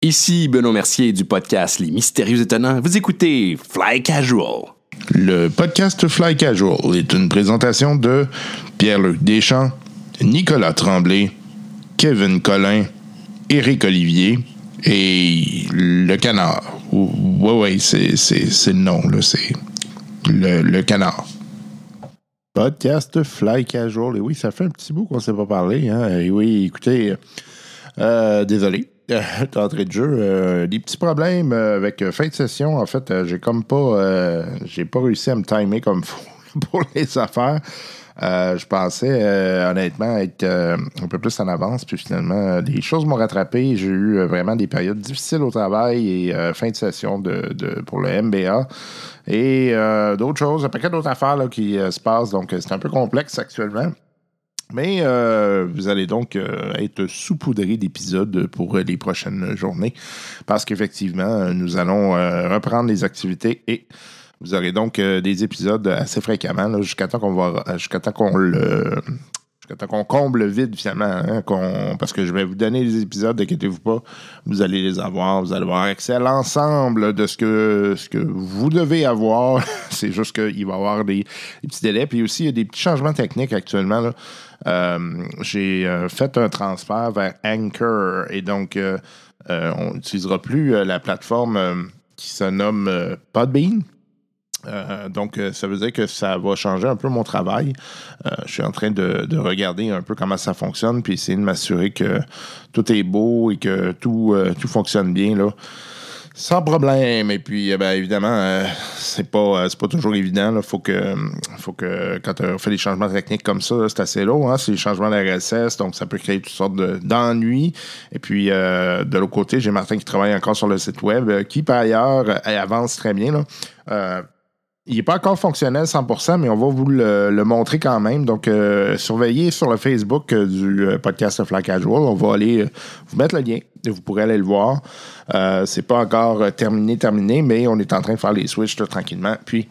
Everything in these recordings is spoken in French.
Ici Benoît Mercier du podcast Les Mystérieux Étonnants. Vous écoutez Fly Casual. Le podcast Fly Casual est une présentation de Pierre-Luc Deschamps, Nicolas Tremblay, Kevin Collin, Éric Olivier et Le Canard. Oui, oui, c'est, c'est, le nom, là, c'est le, le Canard. Podcast Fly Casual. Et oui, ça fait un petit bout qu'on ne s'est pas parlé. Hein? Et oui, écoutez, euh, désolé. d'entrée de jeu. Euh, des petits problèmes euh, avec euh, fin de session. En fait, j'ai comme pas j'ai pas réussi à me timer comme faut pour les affaires. je pensais honnêtement être un peu plus en avance, puis finalement, les choses m'ont rattrapé. J'ai eu vraiment des périodes difficiles au travail et fin de session de, pour le MBA. Et d'autres choses, un paquet d'autres affaires qui se passent. Donc, c'est un peu complexe actuellement. Mais euh, vous allez donc euh, être saupoudré d'épisodes pour les prochaines journées parce qu'effectivement, nous allons euh, reprendre les activités et vous aurez donc des épisodes assez fréquemment jusqu'à temps qu'on va jusqu'à temps qu'on le qu'on comble le vide finalement, hein, parce que je vais vous donner les épisodes, inquiétez-vous pas, vous allez les avoir, vous allez avoir accès à l'ensemble de ce que, ce que vous devez avoir. C'est juste qu'il va y avoir des, petits délais, puis aussi il y a des petits changements techniques actuellement. Là. Euh, j'ai euh, fait un transfert vers Anchor et donc euh, on n'utilisera plus la plateforme qui se nomme Podbean. donc, ça veut dire que ça va changer un peu mon travail. je suis en train de, de, regarder un peu comment ça fonctionne, puis essayer de m'assurer que tout est beau et que tout, tout fonctionne bien. Là. Sans problème. Et puis, eh ben, évidemment, euh, c'est pas, euh, pas toujours évident. Il faut que, faut que, quand on fait des changements techniques comme ça, c'est assez long. Hein? C'est des changements d'RSS, donc ça peut créer toutes sortes d'ennuis. Et puis, euh, de l'autre côté, j'ai Martin qui travaille encore sur le site web, qui, par ailleurs, avance très bien. Là. Il n'est pas encore fonctionnel 100%, mais on va vous le, montrer quand même. Donc, euh, surveillez sur le Facebook euh, du euh, podcast Fly Casual. On va aller vous mettre le lien et vous pourrez aller le voir. c'est pas encore terminé, terminé, mais on est en train de faire les switches tranquillement. Puis,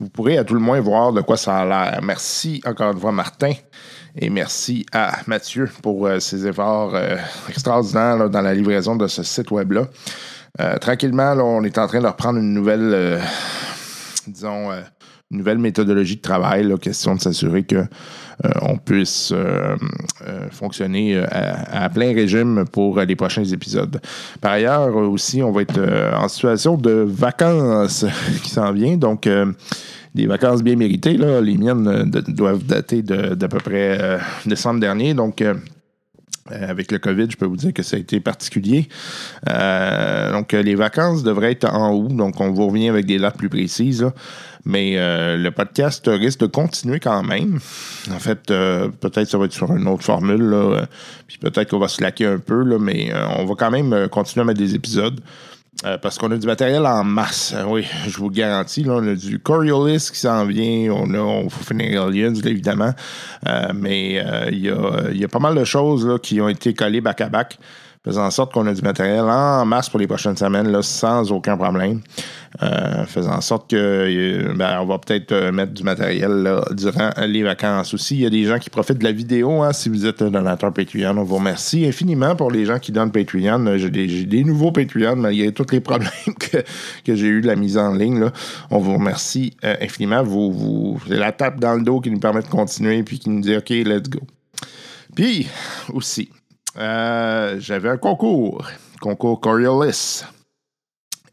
vous pourrez à tout le moins voir de quoi ça a l'air. Merci encore une fois, Martin. Et merci à Mathieu pour ses efforts extraordinaires dans la livraison de ce site web-là. tranquillement, on est en train de reprendre une nouvelle disons, euh, une nouvelle méthodologie de travail, là, question de s'assurer qu'on euh, puisse euh, fonctionner à, plein régime pour les prochains épisodes. Par ailleurs, aussi, on va être en situation de vacances qui s'en vient, donc des vacances bien méritées. Là. Les miennes doivent dater d'à peu près décembre dernier, donc euh, avec le COVID, je peux vous dire que ça a été particulier. Euh, donc, euh, les vacances devraient être en août, donc on va revenir avec des dates plus précises. Mais le podcast risque de continuer quand même. En fait, peut-être ça va être sur une autre formule, puis peut-être qu'on va se laquer un peu, là, mais on va quand même continuer à mettre des épisodes. Euh, parce qu'on a du matériel en masse. Euh, oui, je vous garantis. Là, on a du Coriolis qui s'en vient. On a, on finir Aliens, évidemment. Euh, mais il y, a, y, a, pas mal de choses là, qui ont été collées back-à-back faisant en sorte qu'on a du matériel en masse pour les prochaines semaines, là, sans aucun problème. Euh, faisant en sorte que euh, ben, on va peut-être euh, mettre du matériel durant les vacances aussi. Il y a des gens qui profitent de la vidéo. Hein, si vous êtes un donateur Patreon, on vous remercie infiniment pour les gens qui donnent Patreon. J'ai des, nouveaux Patreon malgré tous les problèmes que, j'ai eu de la mise en ligne. Là. On vous remercie infiniment. Vous, vous, c'est la tape dans le dos qui nous permet de continuer puis qui nous dit OK, let's go. Puis aussi, euh, j'avais un concours, concours Coriolis.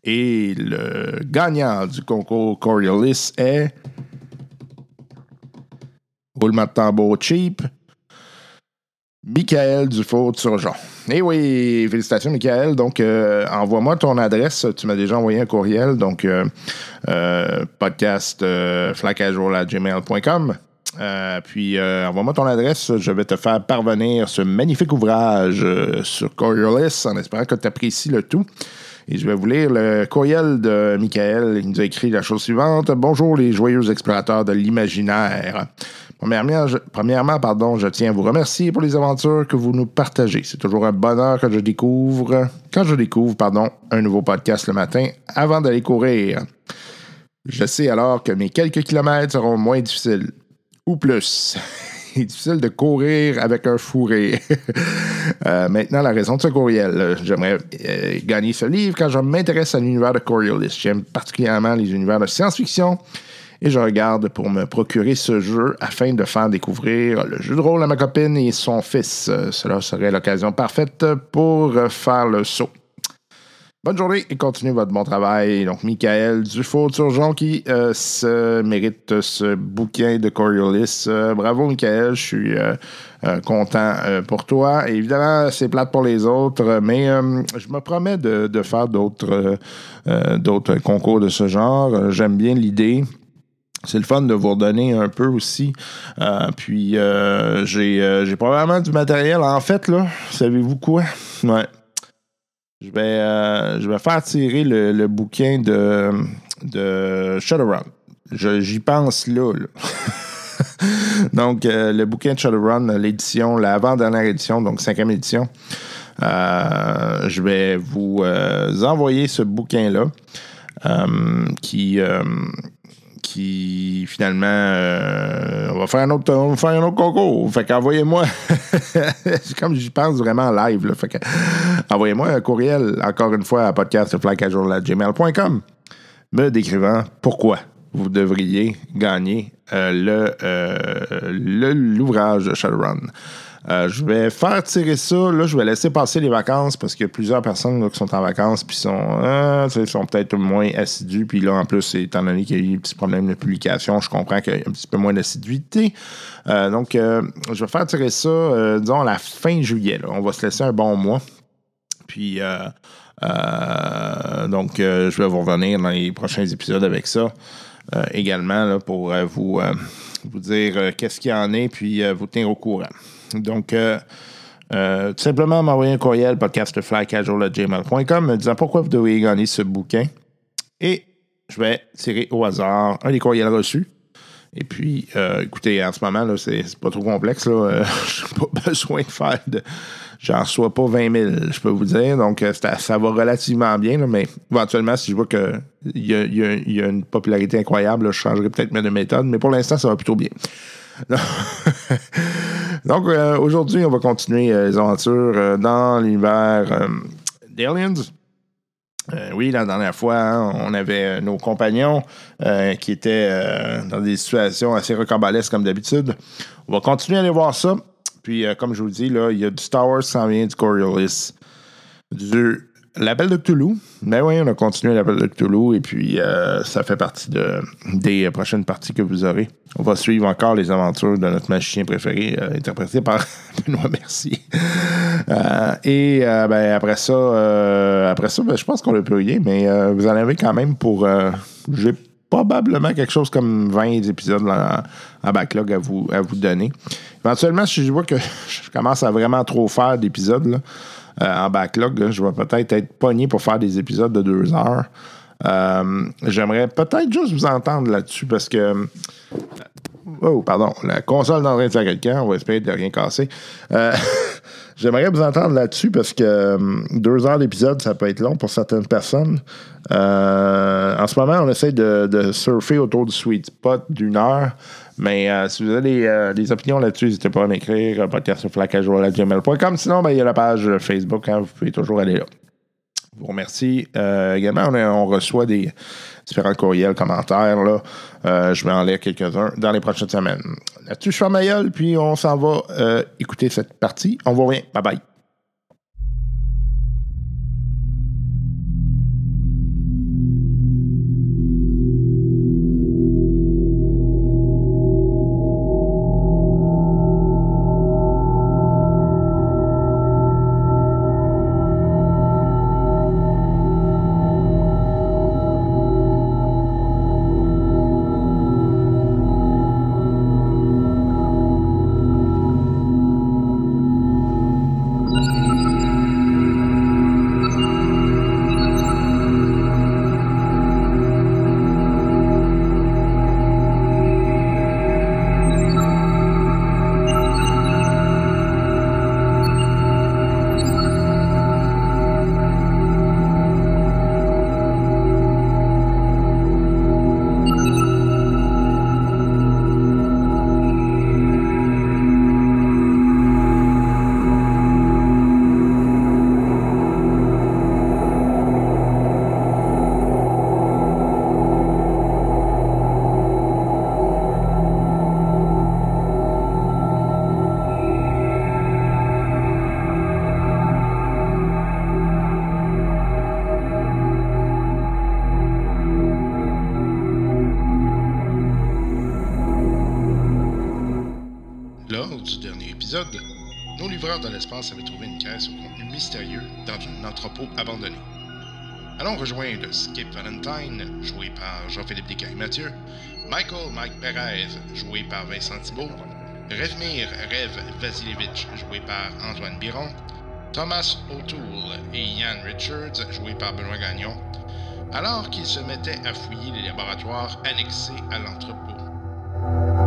Et le gagnant du concours Coriolis est. Roulement de tambour cheap. Michael Dufault-Surgeon. Eh oui, félicitations, Michael. Donc, euh, envoie-moi ton adresse. Tu m'as déjà envoyé un courriel. Donc, euh, podcast euh, puis, euh, envoie-moi ton adresse. Je vais te faire parvenir ce magnifique ouvrage euh, sur Coriolis en espérant que tu apprécies le tout. Et je vais vous lire le courriel de Michael. Il nous a écrit la chose suivante. Bonjour les joyeux explorateurs de l'imaginaire. Premièrement, je, premièrement, pardon, je tiens à vous remercier pour les aventures que vous nous partagez. C'est toujours un bonheur que je découvre, quand je découvre, pardon, un nouveau podcast le matin avant d'aller courir. Je sais alors que mes quelques kilomètres seront moins difficiles ou plus. est difficile de courir avec un fourré. Euh, maintenant, la raison de ce courriel. J'aimerais euh, gagner ce livre quand je m'intéresse à l'univers de Coriolis. J'aime particulièrement les univers de science-fiction et je regarde pour me procurer ce jeu afin de faire découvrir le jeu de rôle à ma copine et son fils. cela serait l'occasion parfaite pour faire le saut. Bonne journée et continuez votre bon travail. Donc, Michael Dufault-Turgeon qui euh, se mérite ce bouquin de Coriolis. Euh, bravo, Michael. Je suis euh, content pour toi. évidemment, c'est plate pour les autres, mais je me promets de, faire d'autres concours de ce genre. J'aime bien l'idée. C'est le fun de vous redonner un peu aussi. puis, j'ai, j'ai probablement du matériel. En fait, là, savez-vous quoi? Ouais. Je vais, euh, je vais faire tirer le, bouquin de, de Shadowrun. J'y pense là. donc, euh, le bouquin de Shadowrun, l'édition, l'avant-dernière édition, donc cinquième édition. Euh, je vais vous envoyer ce bouquin-là qui qui finalement euh, on va faire un autre on va faire un autre concours. Fait qu'envoyez-moi comme j'y pense vraiment live. Fait envoyez-moi un courriel encore une fois à podcastflycasual.gmail.com me décrivant pourquoi vous devriez gagner l'ouvrage de Shadowrun. Euh, je vais faire tirer ça. Là, je vais laisser passer les vacances parce qu'il y a plusieurs personnes qui sont en vacances puis sont, euh, sont peut-être moins assidus. Puis là, en plus, étant donné qu'il y a eu des petits problèmes de publication, je comprends qu'il y a un petit peu moins d'assiduité. Euh, donc, je vais faire tirer ça, disons, à la fin juillet. On va se laisser un bon mois. Puis, donc, je vais vous revenir dans les prochains épisodes avec ça. Également pour vous, vous dire qu'est-ce qu'il y en est, puis vous tenir au courant. Donc, euh, euh, tout simplement m'envoyer un courriel podcastflycasual.gmail.com me disant pourquoi vous devriez gagner ce bouquin. Et je vais tirer au hasard un des courriels reçus. Et puis, euh, écoutez, en ce moment, c'est, pas trop complexe. Là. je n'ai pas besoin de faire de. J'en reçois pas 20 000, je peux vous dire. Donc, ça va relativement bien. mais éventuellement, si je vois qu'il y a, y, a, une popularité incroyable, je changerai peut-être mes méthode. Mais pour l'instant, ça va plutôt bien. Donc, euh, aujourd'hui, on va continuer euh, les aventures euh, dans l'univers d'Aliens. oui, la dernière fois, hein, on avait nos compagnons qui étaient dans des situations assez rocambolesques comme d'habitude. On va continuer à aller voir ça. Puis, comme je vous dis, là, il y a du Star Wars qui s'en vient, du Coriolis, du L'appel de Cthulhu. Ben oui, on a continué l'appel de Cthulhu et puis euh, ça fait partie de, des prochaines parties que vous aurez. On va suivre encore les aventures de notre magicien préféré, euh, interprété par Benoît Mercier. Euh, et ben, après ça, après ça ben, je pense qu'on l'a rien, mais vous en avez quand même pour. J'ai probablement quelque chose comme 20 épisodes en, backlog à vous, à vous donner. Éventuellement, si je vois que je commence à vraiment trop faire d'épisodes, euh, en backlog. je vais peut-être être pogné pour faire des épisodes de deux heures. Euh, j'aimerais peut-être juste vous entendre là-dessus parce que. Euh, oh, pardon. La console dans de faire quelqu'un. On va espérer de rien casser. J'aimerais vous entendre là-dessus parce que deux heures d'épisode, ça peut être long pour certaines personnes. en ce moment, on essaie de, surfer autour du sweet spot d'une heure. Mais euh, si vous avez euh, des, opinions là-dessus, n'hésitez pas à m'écrire euh, podcastflacajoual.gmail.com. Sinon, ben, il y a la page Facebook, hein, vous pouvez toujours aller là. Je vous remercie. également, on, reçoit des différents courriels, commentaires. Là. je vais en lire quelques-uns dans les prochaines semaines. Là-dessus, je puis on s'en va écouter cette partie. On vous revient. Bye bye. Entrepôt abandonné. Allons rejoindre Skip Valentine, joué par Jean-Philippe Descaries-Mathieu, Michael Mike Perez, joué par Vincent Thibault, Revmir Rev Vasilevich, joué par Antoine Biron, Thomas O'Toole et Ian Richards, joué par Benoît Gagnon, alors qu'ils se mettaient à fouiller les laboratoires annexés à l'entrepôt.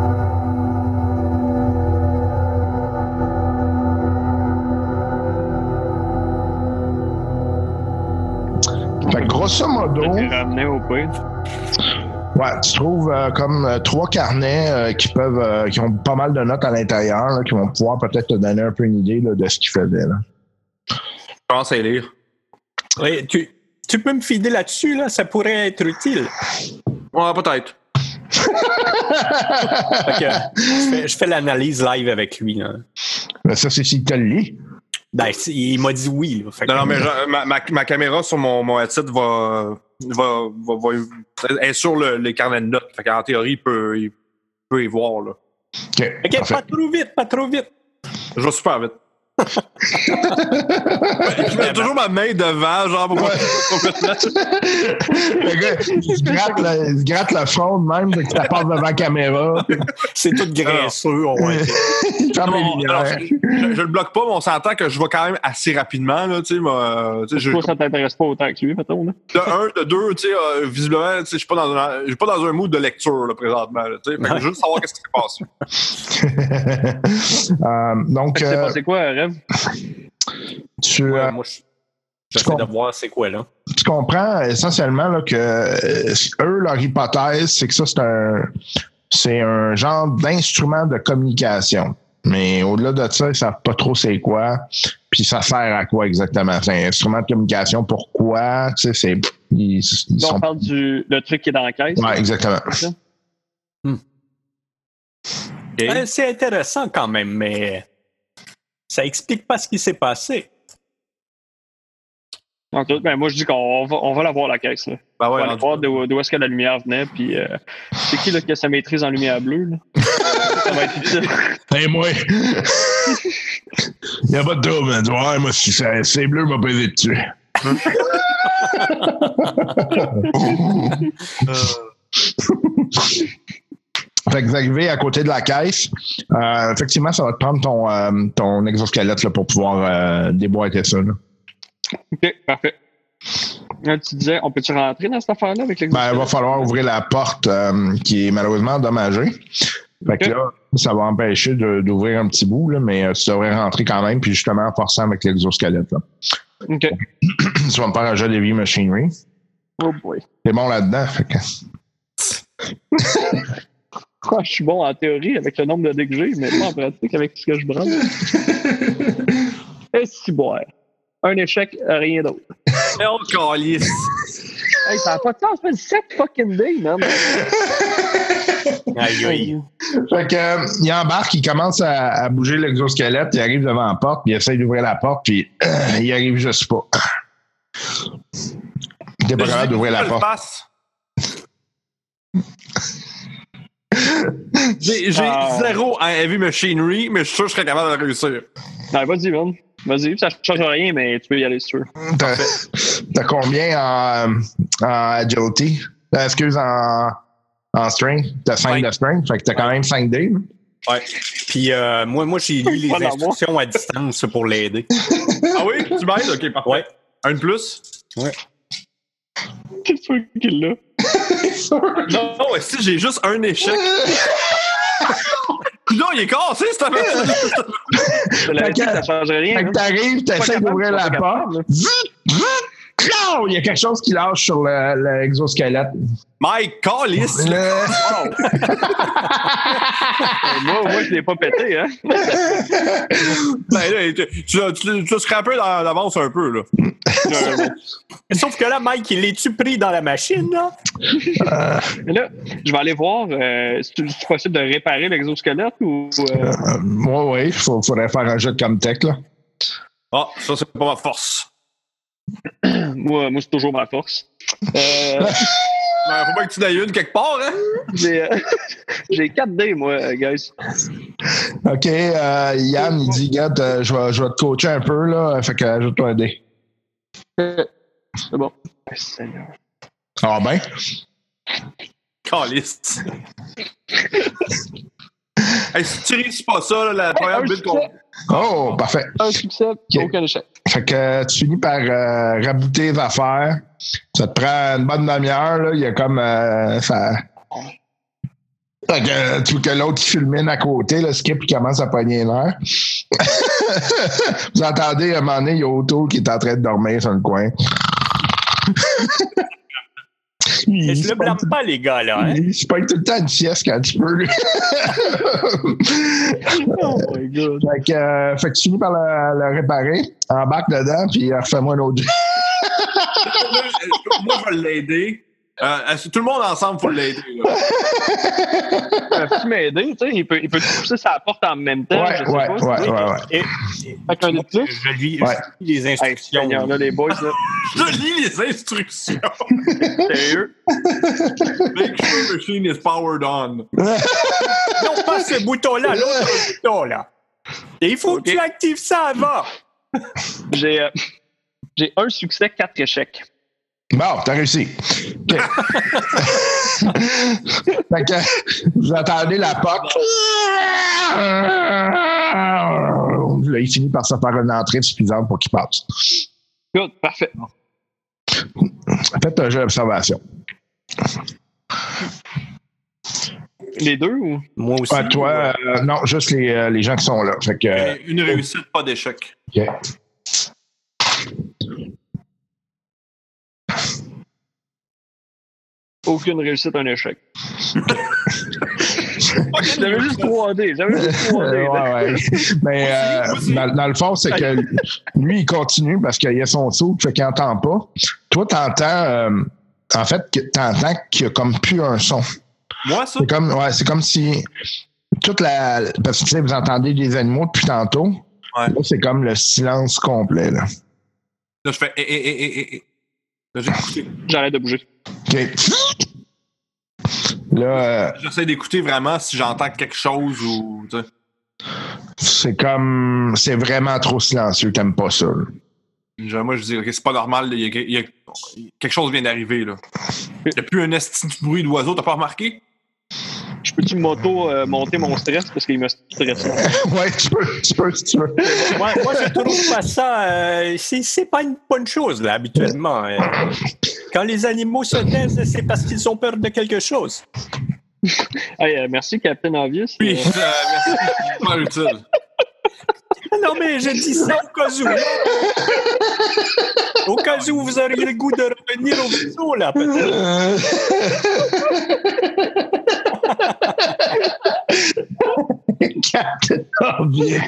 Grosso modo, ramené au ouais, tu trouves euh, comme euh, trois carnets euh, qui peuvent, euh, qui ont pas mal de notes à l'intérieur, là, qui vont pouvoir peut-être te donner un peu une idée là, de ce qu'ils faisaient. Là. Je commence à lire. Oui, tu, tu peux me fider là-dessus, là? Ça pourrait être utile. Ouais, peut-être. Je fais, je fais l'analyse live avec lui. là. Mais ça, c'est s'il te le lit. Ben, il m'a dit oui. Là. Non, non, mais je- ma, ma, ma caméra sur mon, mon headset va, va, va, va- est sur le, les carnets de notes. Fait qu'en théorie, il peut, il peut y voir. Là. OK. Pas trop vite, pas trop vite. Je vais super vite. je mets toujours ma main devant, genre pour le gars, il se gratte, le, il se gratte le front de même, que ça passe devant la caméra. C'est tout graisseux. ouais. il Non, lumières. alors, je, je le bloque pas, mais on s'entend que je vais quand même assez rapidement. Là, tu sais, moi, tu sais, je- Toi, ça t'intéresse pas autant que lui, mettons. Là. de un, de deux, tu sais, euh, visiblement, je suis pas dans un, pas dans un mood de lecture là, présentement. Là, fait que juste savoir qu'est-ce qui se passe. Euh, donc, C'est euh, passé quoi, Rêve? tu, Ouais, euh, moi, je- j'essaie de voir c'est quoi, là. tu comprends essentiellement là, que euh, eux, leur hypothèse, c'est que ça, c'est un, c'est un genre d'instrument de communication. Mais au-delà de ça, ils savent pas trop c'est quoi, puis ça sert à quoi exactement? C'est un instrument de communication, pourquoi, tu sais, c'est... Ils, ils sont... on parle du le truc qui est dans la caisse. Ouais, exactement. Euh, c'est intéressant quand même, mais ça explique pas ce qui s'est passé. Donc, ben, moi, je dis qu'on va, on va la voir, la caisse. Là. Ben On ouais, va aller rendu- voir d'où d'où est-ce que la lumière venait. Puis, euh, c'est qui là, qui a sa maîtrise en lumière bleue? Là? Ça va être utile. Hey, moi! Il n'y a pas de trouble, vois, Ouais, moi, si c'est bleu, m'a pesé dessus. Fait que vous arrivez à côté de la caisse. Euh, effectivement, ça va te prendre ton, euh, ton exosquelette là, pour pouvoir euh, déboîter ça. Là. OK, parfait. Là, tu disais, on peut-tu rentrer dans cette affaire-là avec Ben, il l'exosquelette? va falloir ouvrir la porte euh, qui est malheureusement endommagée. Fait que là, ça va empêcher de- d'ouvrir un petit bout, là, mais euh, tu devrais rentrer quand même, puis justement en forçant avec l'exosquelette. là. OK. tu vas me faire un jeu de heavy machinery. Oh boy. T'es bon là-dedans. Fait que... Ah, je suis bon en théorie avec le nombre de dés que j'ai, mais pas en pratique avec ce que je branle. Et si boire. Un échec, rien d'autre. Oh, calice. Hey, ça n'a pas de sens, c'est 7 fucking days, man. Aïe, aïe. Fait que, euh, il embarque, il commence à, à bouger l'exosquelette, il arrive devant la porte, puis il essaye d'ouvrir la porte, puis euh, il arrive juste pas. T'es pas capable d'ouvrir la porte. fasse. J'ai j'ai Ah. zéro en heavy machinery, mais je suis sûr que je serais capable de le réussir. Non, vas-y, man. Vas-y, ça ne change rien, mais tu peux y aller si tu veux. T'as combien en, en agility? Euh, excuse, en, en strength? T'as 5 Cinq. de strength, fait que t'as quand même 5 dés. là. Ouais. Puis euh, moi, moi j'ai lu les instructions à distance pour l'aider. Ah oui? Tu m'aides? Ok, parfait. Ouais. Un de plus? C'est sûr qu'il l'a. Non, non, si j'ai juste un échec? Non, il est cassé, cette affaire. Je l'avais dit, ça ne changerait rien. Fait que man. t'arrives, t'essaies d'ouvrir la porte. Vite, vite! Il y a quelque chose qui lâche sur le- l'exosquelette. Mike, calice. Le- Euh, moi, moi, je l'ai pas pété, hein. Ben, là, tu, tu, tu, tu dans- d'avance un peu, là. Sauf que là, Mike, il est-tu pris dans la machine, là? Mais là, je vais aller voir euh, si c'est possible de réparer l'exosquelette ou. euh, Euh, ouais, ouais, il faudrait faire un jeu de Comtech, là. Ah, ça, c'est pas ma force. moi, moi c'est toujours ma force. Euh, faut pas que tu n'aies une quelque part, hein? J'ai euh, j'ai 4 dés, moi, euh, guys. OK, euh, Yann, il dit, Gad, euh, je vais, je vais te coacher un peu, là. Fait que ajoute-toi un dé. C'est bon. Oh. Ah ben? Caliste. hey, si tu réussis pas ça, là, la première bulle qu'on. Oh, parfait. Un succès, aucun échec. Fait que tu finis par euh, rabouter les affaires. Ça te prend une bonne demi-heure, là. Il y a comme euh, ça. Fait que euh, tu vois que l'autre qui fulmine à côté, le skip il commence à pogner l'air. Vous entendez à un moment donné, il y a Otto qui est en train de dormir sur le coin. Mais il je le blâme pas, les gars, là. Hein? il se pogne tout le temps une sieste quand tu peux. Oh my god. fait, que, euh, fait que tu finis par le, le réparer, embarque dedans, puis euh, refais-moi un autre. Moi, je vais l'aider. Euh, tout le monde ensemble, faut l'aider. là. Peux-tu m'aider? Tu sais, il peut, il peut pousser sa porte en même temps. Ouais, je sais ouais, pas. ouais, ouais, ouais. Et, Fait qu'un plus. je lis Ouais. je lis les Hey, instructions. Seigneur, là, les boys, là. Je lis les instructions. Sérieux? Make sure machine is powered on. non, pas ce bouton-là, l'autre bouton, là. Et il faut Ok. que tu actives ça avant. J'ai euh, j'ai un succès, quatre échecs. Bon, t'as réussi. OK. fait que vous entendez la porte. Là, il finit par se faire une entrée suffisante pour qu'il passe. Good, parfait. Faites un jeu d'observation. Les deux ou? Moi aussi. Ouais, toi, euh, non, juste les, euh, les gens qui sont là. Fait que, euh, Une réussite, pas d'échec. OK. Aucune réussite, un échec. J'avais juste 3D. J'avais juste 3D. Euh, ouais, ouais. Mais euh, dans, dans le fond, c'est que lui, il continue parce qu'il a son saut, fait qu'il n'entend pas. Toi, t'entends, euh, en fait, t'entends qu'il n'y a comme plus un son. Moi, ça? C'est comme, ouais, c'est comme si toute la. Parce que tu sais, vous entendez des animaux depuis tantôt. Ouais. Là, c'est comme le silence complet. Là. Là, je fais. Eh, eh, eh, J'arrête de bouger. Là, euh, J'essaie d'écouter vraiment si j'entends quelque chose ou. c'est comme. C'est vraiment trop silencieux. T'aimes pas ça. Moi, je dis, OK, c'est pas normal. Il y, a, il y a- quelque chose vient d'arriver. là. Il n'y a plus un esti de bruit d'oiseau. T'as pas remarqué? Peux-tu moto euh, monter mon stress parce qu'il me stresse? ouais, tu peux, tu peux, si tu veux. moi, moi, je trouve pas ça. euh, c'est pas une bonne chose, là, habituellement. euh. Quand les animaux se taisent, c'est parce qu'ils ont peur de quelque chose. Hey, euh, merci, Captain Obvious. Oui, Euh, merci. C'est super utile. Non, mais je dis ça au cas où. Au cas où vous auriez le goût de revenir au vaisseau, là, peut-être. Captain Obvious.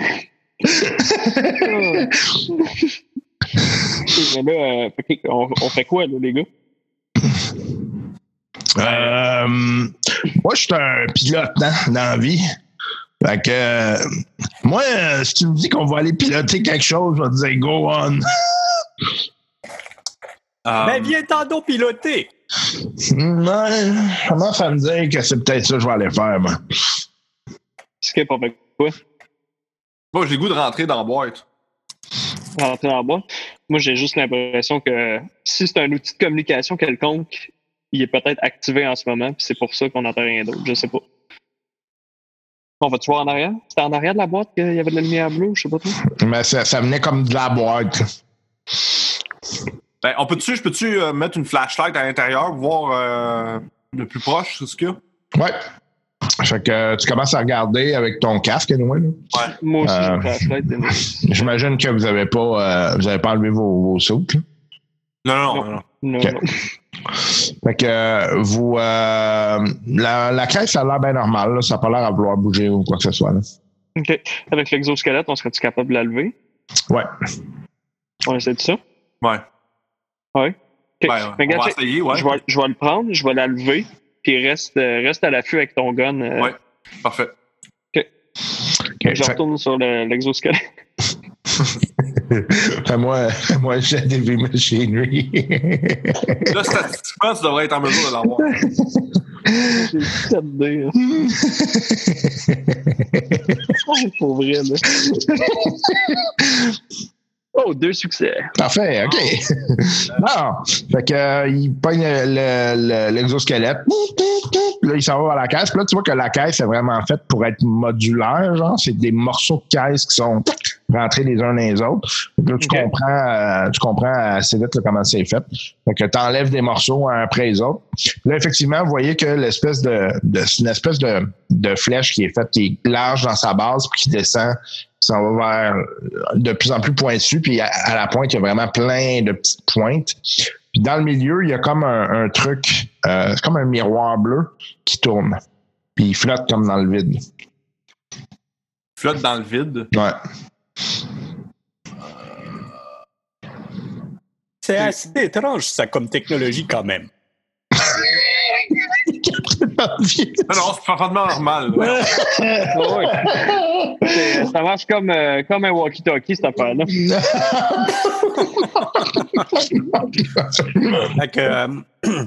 mais là, euh, on, on fait quoi, là, les gars? Euh, moi, je suis un pilote hein, dans la vie. Fait que, euh, moi, euh, si tu me dis qu'on va aller piloter quelque chose, je vais te dire go on. Mais viens t'en piloter. Ouais, je commence à me dire que c'est peut-être ça que je vais aller faire, moi? Skip, on fait quoi? Moi, j'ai le goût de rentrer dans la boîte. Rentrer en bas. Moi, j'ai juste l'impression que si c'est un outil de communication quelconque, il est peut-être activé en ce moment, puis c'est pour ça qu'on n'entend rien d'autre. Je sais pas. On va-tu voir en arrière? C'était en arrière de la boîte qu'il y avait de la lumière bleue, je sais pas trop. Mais ça, ça venait comme de la boîte. Ben, on peut-tu, je peux-tu euh, mettre une flashlight à l'intérieur voir euh, le plus proche, c'est ce qu'il y a? Ouais. Fait que euh, tu commences à regarder avec ton casque, anyway, là. Moi aussi, Euh. j'ai une flashlight. J'imagine que vous avez pas, euh, vous avez pas enlevé vos, vos soutes, là. Non, non, Non. non. Fait que euh, vous euh, la, la caisse ça a l'air bien normal, là. ça n'a pas l'air à vouloir bouger ou quoi que ce soit. Là. OK. Avec l'exosquelette, on serait-tu capable de la lever? Ouais. On essaie de ça? Ouais. Ouais. OK. Ben, Mais on regarde, va essayer, ouais. je, vais, je vais le prendre, je vais la lever, puis reste, euh, reste à l'affût avec ton gun. euh, Ouais. Parfait. Ok, Je fait- retourne sur le- l'exosquelette. Fais-moi fais-moi jet d'heavy machinery. Là, statistiquement, tu devrais être en mesure de l'avoir. J'ai 7 dés. hein. Ouais, Pour vrai, là. Oh, deux succès. Parfait, OK. Bon. Fait que, euh, il pogne le- le- l'exosquelette. Là, il s'en va vers la caisse. Puis là, tu vois que la caisse est vraiment faite pour être modulaire. Genre, c'est des morceaux de caisse qui sont rentrés les uns dans les autres. Là, tu comprends, euh, tu comprends assez vite là, comment c'est fait. Fait que tu enlèves des morceaux un après les autres. Là, effectivement, vous voyez que l'espèce de, de c'est une espèce de, de flèche qui est faite, qui est large dans sa base, puis qui descend, s'en va vers de plus en plus pointu, puis à, à la pointe, il y a vraiment plein de petites pointes. Puis dans le milieu, il y a comme un, un truc, euh, c'est comme un miroir bleu qui tourne. Puis il flotte comme dans le vide. Flotte dans le vide. Ouais. C'est assez étrange, ça, comme technologie, quand même. Non, non, c'est parfaitement normal. ouais. Ça marche comme, euh, comme un walkie-talkie, cette affaire-là. Euh,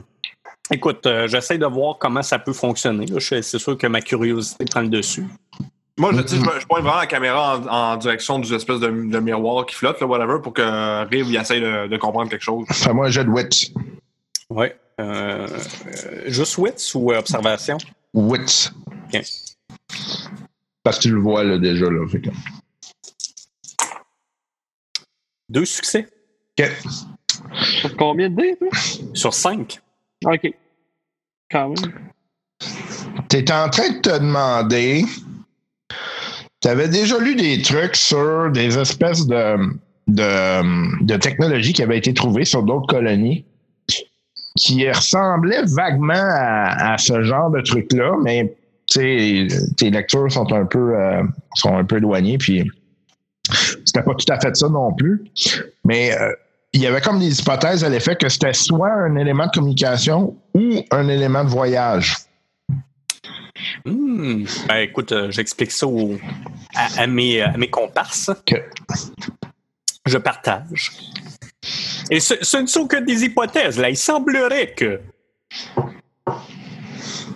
écoute, euh, j'essaie de voir comment ça peut fonctionner. C'est sûr que ma curiosité prend le dessus. Moi, je, je, je pointe vraiment la caméra en, en direction du espèce de, de miroir qui flotte, là, whatever, pour que Riv il essaye de, de comprendre quelque chose. Fais-moi un jet de wits. Oui. Euh, euh, juste wits ou euh, observation? Wits. Ok. Parce que tu le vois là, déjà. Là, fait que- Deux succès OK. Sur combien de dés, sur cinq. OK. Quand même. Tu es en train de te demander. Tu avais déjà lu des trucs sur des espèces de, de, de technologies qui avaient été trouvées sur d'autres colonies qui ressemblaient vaguement à, à ce genre de truc-là, mais tes lectures sont un peu, euh, sont un peu éloignées, puis c'était pas tout à fait ça non plus. Mais euh, il y avait comme des hypothèses à l'effet que c'était soit un élément de communication ou un élément de voyage. Hmm. Ben, écoute, euh, j'explique ça au- à, à mes, à mes comparses. Que- Je partage. Et ce, ce ne sont que des hypothèses. Là, il semblerait que.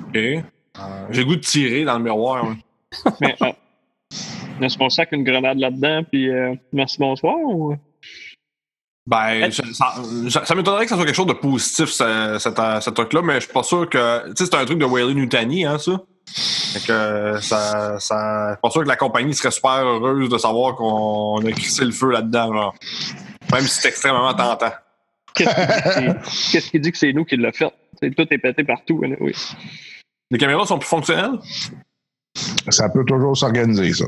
OK. Euh, J'ai le goût de tirer dans le miroir. hein. Mais euh, est-ce qu'on sac une grenade là-dedans, puis euh, merci, bonsoir? Ou... Ben, je- ça, ça- ça m'étonnerait que ça soit quelque chose de positif, ce, truc-là, mais je suis pas sûr que. Tu sais, c'est un truc de Whaley Nutani, hein, ça? Fait que ça. ça je suis pas sûr que la compagnie serait super heureuse de savoir qu'on a crissé le feu là-dedans, genre. Même si c'est extrêmement tentant. Qu'est-ce qui dit que c'est- nous qui l'a fait? Tout est pété partout. là, oui. Les caméras sont plus fonctionnelles? Ça peut toujours s'organiser, ça.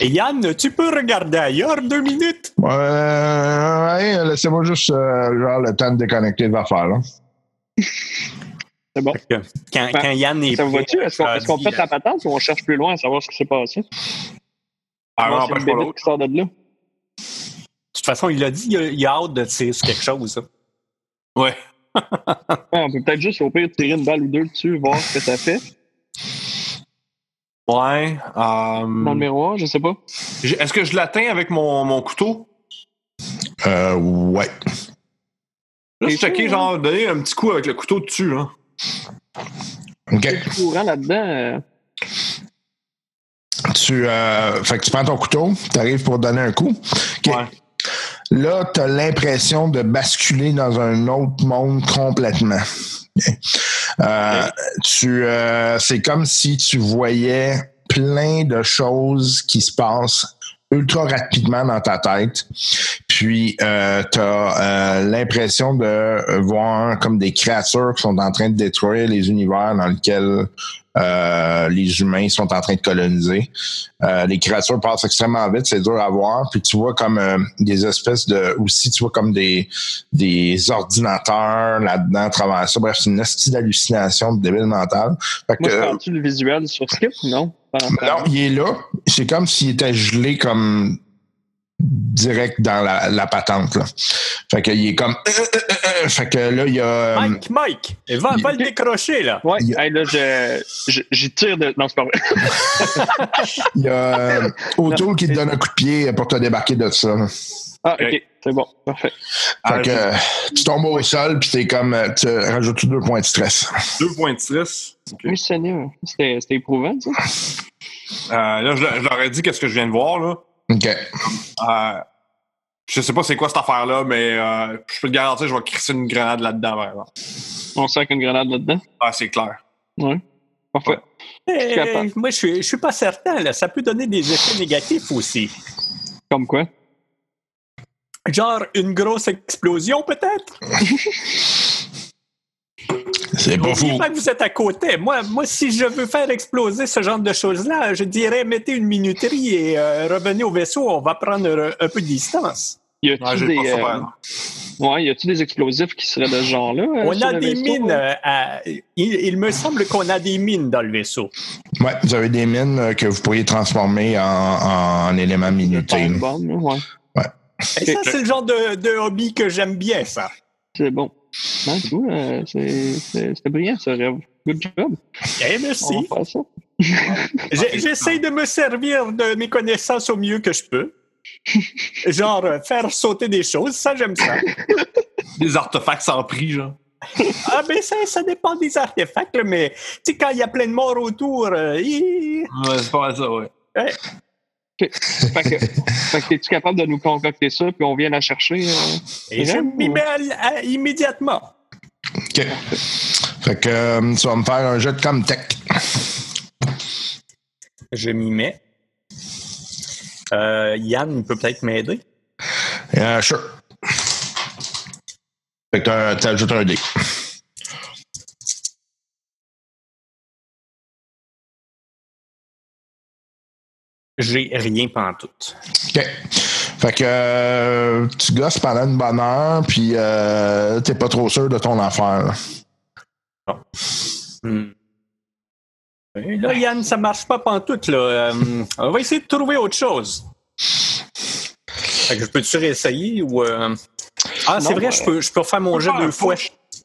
Et Yann, tu peux regarder ailleurs deux minutes? Euh, ouais, laissez-moi juste euh, genre le temps de déconnecter de l'affaire. Là. C'est bon. Quand, Ben, quand Yann est Ça vous va-tu? Est-ce qu'on est-ce qu'on pète la patente ou on cherche plus loin à savoir ce qui s'est passé? Ah, non, le pas l'autre. qui sort de là? De toute façon, il l'a dit, il a, il a hâte de tirer sur quelque chose. hein. Ouais. Ouais, on peut peut-être juste au pire tirer une balle ou deux dessus, voir ce que ça fait. Ouais. euh, Dans le miroir, je sais pas. Est-ce que je l'atteins avec mon, mon couteau? Euh, ouais. Juste T'es checker, sûr, genre, donner un petit coup avec le couteau dessus, hein. OK. Courant là-dedans. euh, Tu, euh, fait que tu prends ton couteau, tu arrives pour donner un coup. OK. Ouais. Là, tu as l'impression de basculer dans un autre monde complètement. Euh, tu, euh, c'est comme si tu voyais plein de choses qui se passent ultra rapidement dans ta tête. Puis, euh, tu as l'impression de voir comme des créatures qui sont en train de détruire les univers dans lesquels euh, les humains sont en train de coloniser. Euh, les créatures passent extrêmement vite, c'est dur à voir. Puis tu vois comme euh, des espèces de aussi, tu vois comme des des ordinateurs là-dedans à travers ça. Bref, c'est une astuce d'hallucination de débile mental. Fait Moi, que, je prends-tu le visuel sur Skip? Ou non? Non, il est là. C'est comme s'il était gelé comme direct dans la, la patente. Là. Fait qu'il est comme. euh, euh, euh, fait que là, il y a. Mike, Mike, va, va le décrocher, là. Ouais, Il hey, là, je, je- j'y tire de. Non, c'est pas vrai. il y a O'Toole qui te donne un coup de pied pour te débarquer de ça. là. Ah, Ok. c'est bon, parfait. Fait que euh, tu tombes au sol, puis t'es comme. Tu rajoutes deux points de stress. Deux points de stress. Ok. Oui, Seigneur, c'était, c'était éprouvant, ça. Euh, là, je, je leur ai dit qu'est-ce que je viens de voir, là. OK. Euh, je sais pas c'est quoi cette affaire-là, mais euh, je peux te garantir, je vais crisser une grenade là-dedans, par exemple. On sent qu'une grenade là-dedans? Ah, c'est clair. Ouais. Parfait. Moi, je suis, je suis pas certain, là. Ça peut donner des effets négatifs aussi. Comme quoi? Genre une grosse explosion, peut-être? C'est pas fou. Pas que vous êtes à côté. Moi, moi, si je veux faire exploser ce genre de choses-là, je dirais mettez une minuterie et euh, revenez au vaisseau. On va prendre un, un peu de distance. Y Ouais, a-tu j'ai des, euh, ouais, y a-tu des explosifs qui seraient de ce genre-là? euh, on a des vaisseau, mines. euh, à- il, il me semble qu'on a des mines dans le vaisseau. Ouais, vous avez des mines euh, que vous pourriez transformer en, en éléments minutés. ouais. Et ça, c'est le genre de, de hobby que j'aime bien, ça. C'est bon. Non, coup, euh, c'est, c'était brillant, ça, Rêve. Good job. Eh, merci. On va faire ça. J'ai- J'essaie de me servir de mes connaissances au mieux que je peux. Genre, euh, faire sauter des choses, ça, j'aime ça. Des artefacts sans prix, genre. Ah, ben ça, ça dépend des artefacts, mais tu sais, quand il y a plein de morts autour, euh, Ouais, c'est pas ça, ouais. ouais. Fait que, fait que es-tu capable de nous concocter ça, puis on vient la chercher? euh? et je m'y mets à- à- immédiatement. OK. Fait que euh, tu vas me faire un jeu de Comtech. Je m'y mets. Euh, Yann, il peut peut-être m'aider. Euh, sure. Fait que t'as- t'ajoutes un dé. J'ai rien pantoute. OK. Fait que euh, tu gosses pendant une bonne heure, puis euh, t'es pas trop sûr de ton affaire. là. Hmm. Et Là, Yann, ça marche pas pantoute, là. Euh, on va essayer de trouver autre chose. Fait que je peux-tu réessayer ou... euh, Ah, c'est Non, vrai, euh, je peux, je peux refaire mon jet deux fois.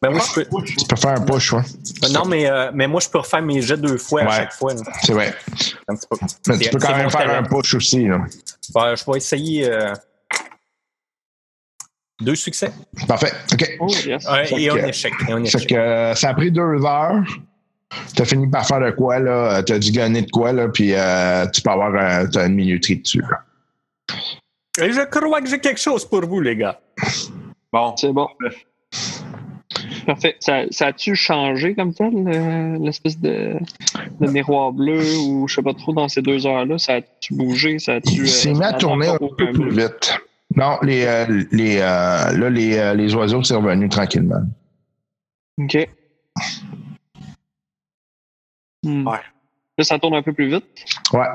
Ben moi, je peux... Tu peux faire un push, ouais. Euh, Non, mais, euh, mais moi, je peux refaire mes jets deux fois à chaque fois. C'est vrai. Un petit peu. Mais tu peux quand même faire talent. un push aussi. Là. Je vais essayer euh, deux succès Parfait. OK. Oh, yes. Ouais, Fait et un échec. Et un Fait échec. que euh, ça a pris deux heures. T'as fini par faire de quoi, là? T'as dû gagner de quoi, là? Puis euh, tu peux avoir un- une minuterie dessus, là. Et je crois que j'ai quelque chose pour vous, les gars. Bon. C'est bon. Parfait. Ça, ça a-tu changé comme tel, le- l'espèce de, de miroir bleu ou je sais pas trop dans ces deux heures-là? Ça a-tu bougé? Ça a-tu. Il s'est euh, mis à tourner un peu plus vite. Non, les, euh, les, euh, là, les, euh, les oiseaux sont revenus tranquillement. OK. Hmm. Ouais. Là, ça tourne un peu plus vite? Ouais.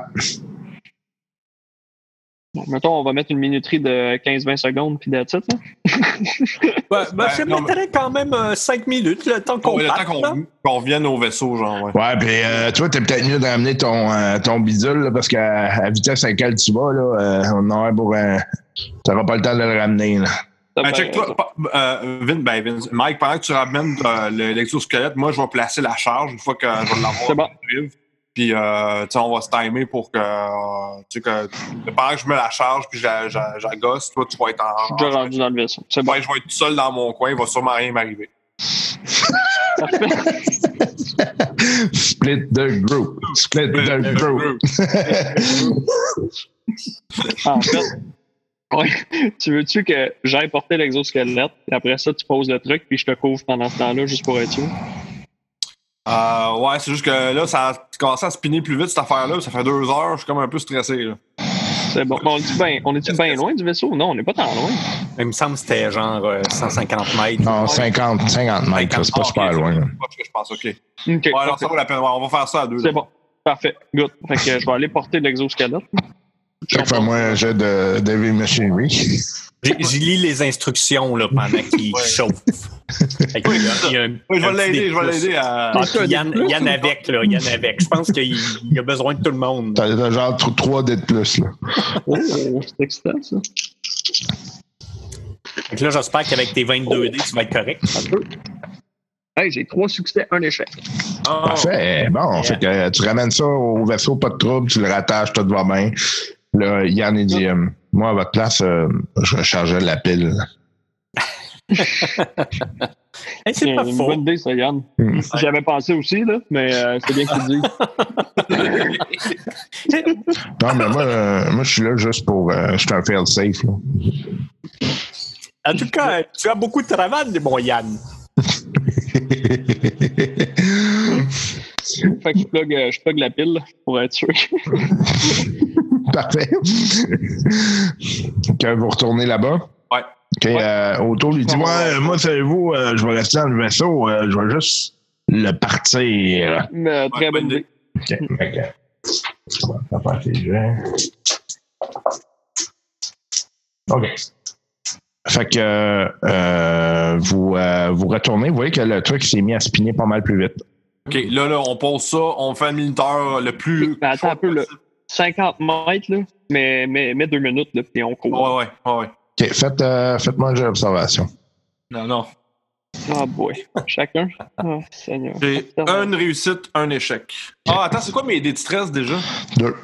Bon, mettons, on va mettre une minuterie de 15-20 secondes, puis that's it, là. Ben, mettrais quand même euh, cinq minutes, le temps qu'on Ouais, le parte. temps là. qu'on qu'on revienne au vaisseau, genre, ouais. Ouais, puis euh, toi, t'es peut-être mieux de ramener ton, euh, ton bidule, là, parce qu'à vitesse à laquelle tu vas, là, euh, on en aurait pour. euh, T'auras pas le temps de le ramener, là. Ben, pa- euh, Vin, ben, Vince, Mike, pendant que tu ramènes euh, le- l'exosquelette, moi, je vais placer la charge une fois que je vais l'avoir. C'est bon. Puis, euh, tu sais, on va se timer pour que, euh, tu sais, que pendant que je mets la charge puis je la- je la je la gosse, toi, tu vas être en. Je suis déjà rendu dans le vaisseau. C'est bon. Ouais, je vais être tout seul dans mon coin, il va sûrement rien m'arriver. Split the group. Split the group. En fait, ouais. tu veux-tu que j'aille porter l'exosquelette, et après ça, tu poses le truc, puis je te couvre pendant ce temps-là, juste pour être sûr? Euh, ouais, c'est juste que là, ça a commencé à spinner plus vite, cette affaire-là. Ça fait deux heures, je suis comme un peu stressé, là. C'est bon. Bon, on est-tu bien on est bien loin du vaisseau? Non, on n'est pas tant loin. Il me semble que c'était genre euh, 150 mètres. Non, 50, 50 mètres, c'est pas Ah, super loin. là. C'est pas ce que je pense, ok. OK. Ouais, alors ça vaut la peine. Ouais, on va faire ça à deux. C'est là. bon. Parfait. Good. Fait que je vais aller porter l'exosquelette. Fais-moi un jeu de Heavy Machinery. J'ai- J'y lis les instructions là, pendant qu'il Ouais. chauffe. Fait que, il y a- il y a un- Oui, je vais l'aider, je vais l'aider à. Ah, Yann, avec, là. Yann avec. Je pense qu'il il a besoin de tout le monde. T'as genre 3 dés de plus, là. Oh, c'est excitant, ça. Que là, j'espère qu'avec tes 22 dés, tu vas être correct. Un peu. Hey, j'ai trois succès, un échec. Ah, Parfait. Bon, Yeah. fait que euh, tu ramènes ça au vaisseau, pas de trouble, tu le rattaches, tout va bien. Là, Yann, il dit, euh, moi, à votre place, euh, je rechargeais la pile. Hey, c'est C'est pas une faux. bonne idée, ça, Yann. Hmm. J'avais pensé aussi, là, mais euh, c'est bien que tu dises. Non, mais moi, euh, moi, je suis là juste pour. euh, je suis un fail safe. Là. En tout cas, tu as beaucoup de travail, mon Yann. Fait que je plug, euh, je plug la pile pour être sûr. Parfait. que vous retournez là-bas? Ouais. OK. euh, Auto lui dit Ouais, moi, savez-vous, euh, je vais rester dans le vaisseau, euh, je vais juste le partir. Euh, très Ouais, bonne idée. OK. Fait que, on va faire tes jets. OK. Fait que euh, vous, euh, vous retournez, vous voyez que le truc s'est mis à spinner pas mal plus vite. OK, là, là, on pose ça, on fait un minuteur le plus. Mais attends un peu, là. 50 mètres, là, mais, mais, mais deux minutes, là, puis on court. Ouais, ouais, ouais. OK, faites, euh, faites-moi un jeu d'observation. Non, non. Ah, boy. Chacun. Ah, Seigneur. J'ai une réussite, un échec. Ah, attends, c'est quoi mes dés de stress déjà? Deux.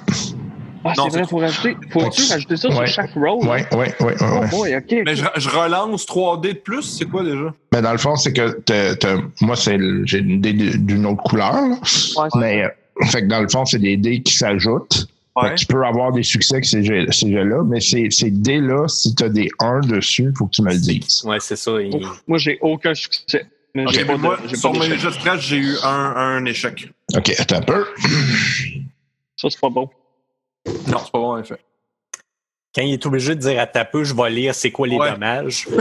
Ah, Non, c'est vrai, faut rajouter, faut-tu Ouais. rajouter ça Ouais. sur chaque roll? Oui, oui, oui. Oh, ouais. boy, ok. Mais je, je relance 3 dés de plus, c'est quoi déjà? Mais dans le fond, c'est que t'as- t'as- moi, c'est j'ai une dé d'une autre couleur. là. Ouais, Mais euh, fait que dans le fond, c'est des dés qui s'ajoutent. Ouais. tu peux avoir des succès avec ces jeux- ces jeux-là, mais ces, ces dés-là, si tu as des 1 dessus, il faut que tu me le dises. Ouais, c'est ça. il- Ouf, Moi, j'ai aucun succès. Mais Ok, j'ai pas mais moi, de, j'ai sur mes jeux de stress, j'ai eu un, un échec. OK, attends un peu. Ça, c'est pas bon. Non, c'est pas bon, en effet. Quand il est obligé de dire à ta peu, je vais lire c'est quoi les Ouais. dommages.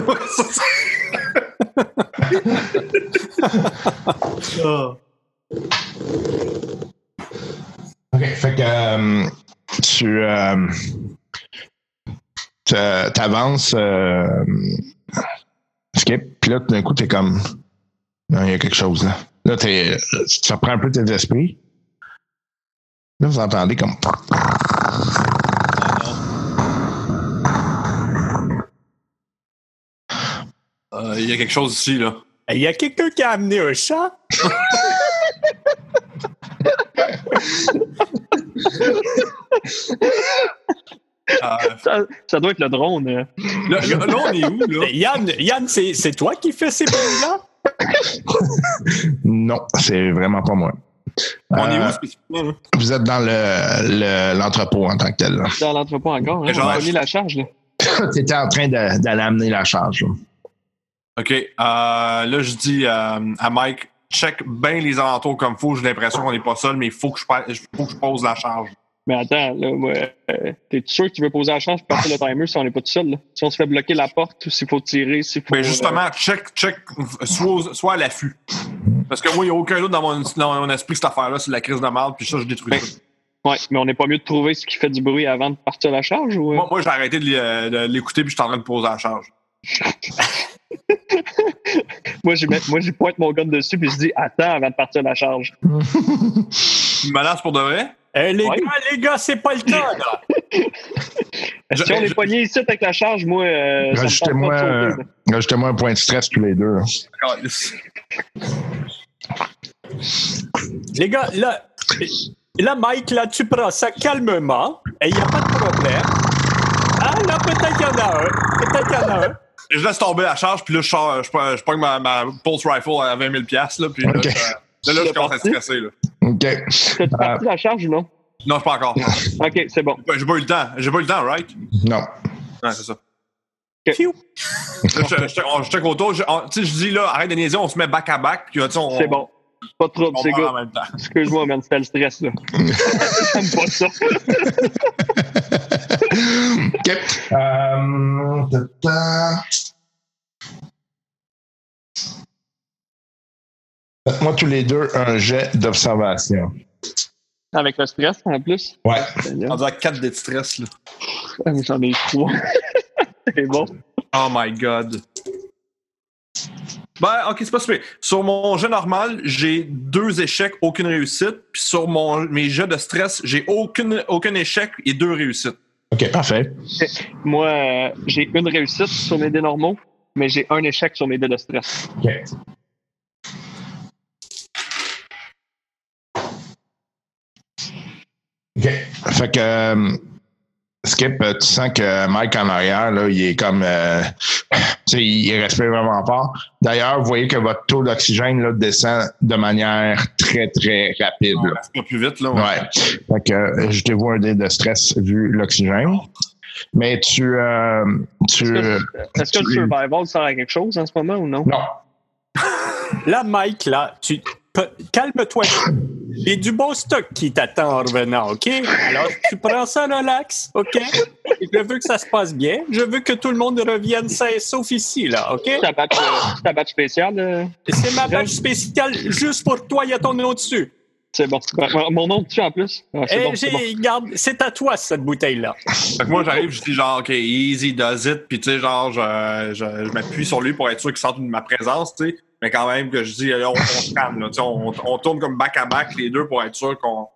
OK, fait que euh, tu euh, tu- t'avances, euh, skip, puis là, tout d'un coup, t'es comme. Non, il y a quelque chose là. Là, t'es, tu reprends un peu tes esprits. Là, vous entendez comme. Euh, Il y a quelque chose ici, là. Il y a quelqu'un qui a amené un chat? Euh, Ça, ça doit être le drone. euh. là, là, là, on est où, là? Yann, Yann c'est c'est toi qui fais ces bruits-là? Non, c'est vraiment pas moi. On est Euh, où spécifiquement, là? Vous êtes dans le, le- l'entrepôt en tant que tel. là. Dans l'entrepôt encore. Hein, genre, on a je- mis la charge, là. T'étais en train d'aller amener la charge. là. OK. Euh, là, je dis euh, à Mike, check bien les alentours comme faut. J'ai l'impression qu'on n'est pas seul, mais il faut que je, pa- faut que je pose la charge. Mais attends, là, euh, t'es sûr que tu veux poser la charge pour passer le timer si on n'est pas tout seul, là? Si on se fait bloquer la porte, ou s'il faut tirer, s'il faut. Mais justement, check, check, soit, soit à l'affût. Parce que moi, il n'y a aucun doute dans mon, dans mon esprit que cette affaire-là, c'est la crise de merde, puis ça, je détruis euh, ouais, mais on n'est pas mieux de trouver ce qui fait du bruit avant de partir la charge, ou. euh? Moi, moi j'ai arrêté de l'é- euh, de l'écouter, puis je suis en train de poser la charge. Moi, j'ai moi, pointe mon gun dessus, puis je dis, attends avant de partir la charge. Tu me menaces pour de vrai? Euh, les Ouais. gars, les gars, c'est pas le temps, là. Si on est pogné ici avec la charge, moi. Euh, Rajoutez-moi, euh, un point de stress tous les deux. là. Les gars, là, là, Mike, là, tu prends ça calmement, et il n'y a pas de problème. Ah, là, peut-être qu'il y en a un. Peut-être qu'il y en a un. Je laisse tomber la charge, puis là, je, sors, je, prends- je prends ma, ma pulse rifle à 20 000 piastres, là, puis là, je, là, là, je commence à parti. stresser. Là. OK. T'as-tu parti la charge ou non? Non, je pas encore. Ok, c'est bon. J'ai pas eu le temps. J'ai pas eu le temps, right? Non. Ouais, c'est ça. Là, je, check- autour. Je, on- tu sais, je dis là, arrête de niaiser, on se met back à back, puis on, C'est bon. Pas de trouble, c'est good. en même temps. Excuse-moi, man, c'était le stress, là. J'aime pas ça. OK. Euh, tata. Faites-moi tous les deux un jet d'observation. Avec le stress, en plus. Ouais. On dirait 4 de stress, là. Ah, J'en ai trois. c'est bon. Oh my god. Ben, ok, c'est pas super. Sur mon jeu normal, j'ai deux échecs, aucune réussite. Puis sur mon, mes jeux de stress, j'ai aucune, aucun échec et deux réussites. OK, parfait. Moi, euh, j'ai une réussite sur mes dés normaux, mais j'ai un échec sur mes dés de stress. OK. OK. Fait que, euh, Skip, euh, tu sens que Mike en arrière, là, il est comme. euh, tu sais, il respire vraiment fort. D'ailleurs, vous voyez que votre taux d'oxygène là, descend de manière très, très rapide. On plus vite, là. ouais. Ouais. Fait que euh, je te vois un dé de stress vu l'oxygène. Mais tu. euh, tu Est-ce que, est-ce que le survival sert à quelque chose en ce moment ou non? non. Là, Mike, là, tu calme-toi. J'ai du beau stock qui t'attend en revenant, OK? Alors, tu prends ça relax, OK? Je veux que ça se passe bien. Je veux que tout le monde revienne sain et sauf ici, là, OK? C'est ta euh, ta badge spéciale. euh, C'est ma badge spéciale juste pour toi. Il y a ton nom dessus. C'est bon. Mon nom dessus en plus. Ah, c'est Et bon, c'est bon. j'ai, garde, c'est à toi, cette bouteille-là. Fait que moi, j'arrive, je dis genre, OK, easy does it. Puis, tu sais, genre, je, je, je m'appuie sur lui pour être sûr qu'il sente ma présence, tu sais. Mais quand même, que je dis, là, on, on se calme, là. Tu on, on tourne comme back à back, les deux, pour être sûr qu'on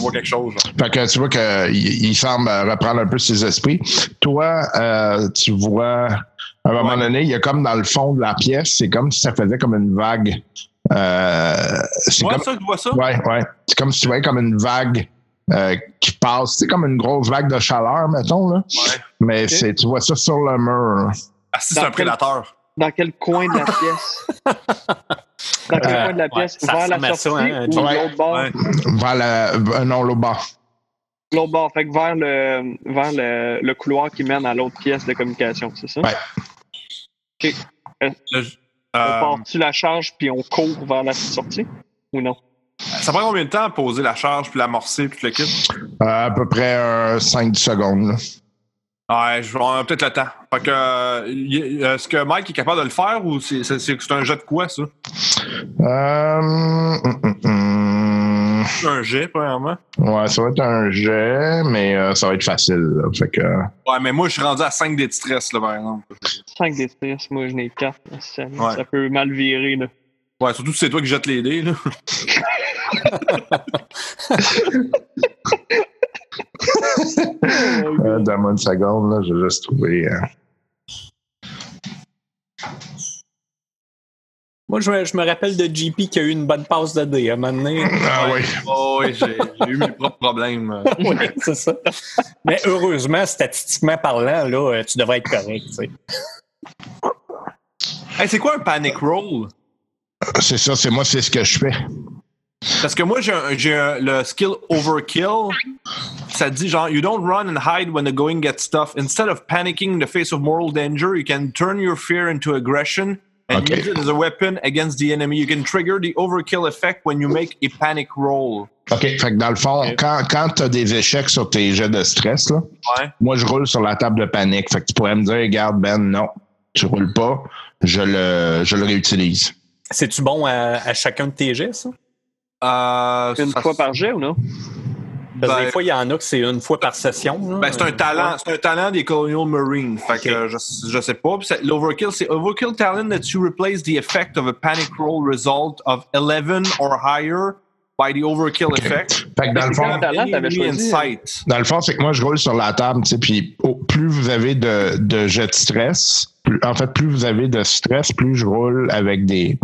voit quelque chose. Fait que tu vois qu'il il semble reprendre un peu ses esprits. Toi, euh, tu vois, à un moment Ouais. donné, il y a comme dans le fond de la pièce, c'est comme si ça faisait comme une vague. Euh, c'est Ouais, comme, ça, je vois ça. ouais, ouais. C'est comme si tu voyais comme une vague euh, qui passe. C'est comme une grosse vague de chaleur, mettons, là. Ouais. Mais c'est, tu vois ça sur le mur. Ah, si c'est un quel- prédateur. Dans quel coin de la pièce? Dans quel Euh, coin de la ouais, pièce? vers la sortie hein, ou John. l'autre bord? Ouais. Vers la, euh, non, l'autre bord. L'autre bord. Fait que vers le, vers le, le couloir qui mène à l'autre pièce de communication, c'est ça? Ouais. OK. Le- On euh, part-tu la charge puis on court vers la sortie? Ou non? ça prend combien de temps à poser la charge puis l'amorcer puis tout le kit? Euh, à peu près 5 secondes. Ouais, je vais avoir peut-être le temps. Fait que, euh, est-ce que Mike est capable de le faire ou c'est c'est- c'est un jet de quoi, ça? Euh, hum, hum, hum. C'est un jet, premièrement. Ouais, ça va être un jet, mais euh, ça va être facile. là. Fait que, Ouais, mais moi, je suis rendu à 5 dés de stress, là, par exemple. 5 des stress, moi je n'ai 4. Ça, Ouais. ça peut mal virer. Là. Ouais, surtout si c'est toi qui jettes les dés, là. euh, Donne-moi une seconde, là, je vais juste trouver. euh, Moi, je me, je me rappelle de JP qui a eu une bonne passe de dés à un moment donné. Ah oui. Oh, oui, j'ai eu mes propres problèmes. oui, c'est ça. Mais heureusement, statistiquement parlant, là, euh, tu devrais être correct. tu sais. Hey, c'est quoi un panic roll? C'est ça, c'est moi, c'est ce que je fais. Parce que moi, j'ai un- j'ai un- le skill overkill. Ça dit genre, you don't run and hide when the going gets tough. Instead of panicking in the face of moral danger, you can turn your fear into aggression and Okay. use it as a weapon against the enemy. You can trigger the overkill effect when you make a panic roll. OK. Fait que dans le fond, quand, quand tu as des échecs sur tes jets de stress, là, Ouais. moi, je roule sur la table de panique. Fait que tu pourrais me dire, regarde, Ben, non, tu roules pas, je le, je le réutilise. C'est-tu bon à, à chacun de tes gestes, ça? Euh, Une ça- fois par jet ou non? Parce que Ben- des fois, il y en a que c'est une fois par session. Ben, c'est un talent, c'est un talent des Colonial Marines. Fait que je, je sais pas. L'overkill, c'est overkill talent that you replace the effect of a panic roll result of 11 or higher by the overkill effect. Fait que dans le fond, quel talent Enemy t'avais in choisi? sight. Dans le fond, c'est que moi, je roule sur la table, tu sais, puis plus vous avez de, de jets de stress, plus- en fait, plus vous avez de stress, plus je roule avec des,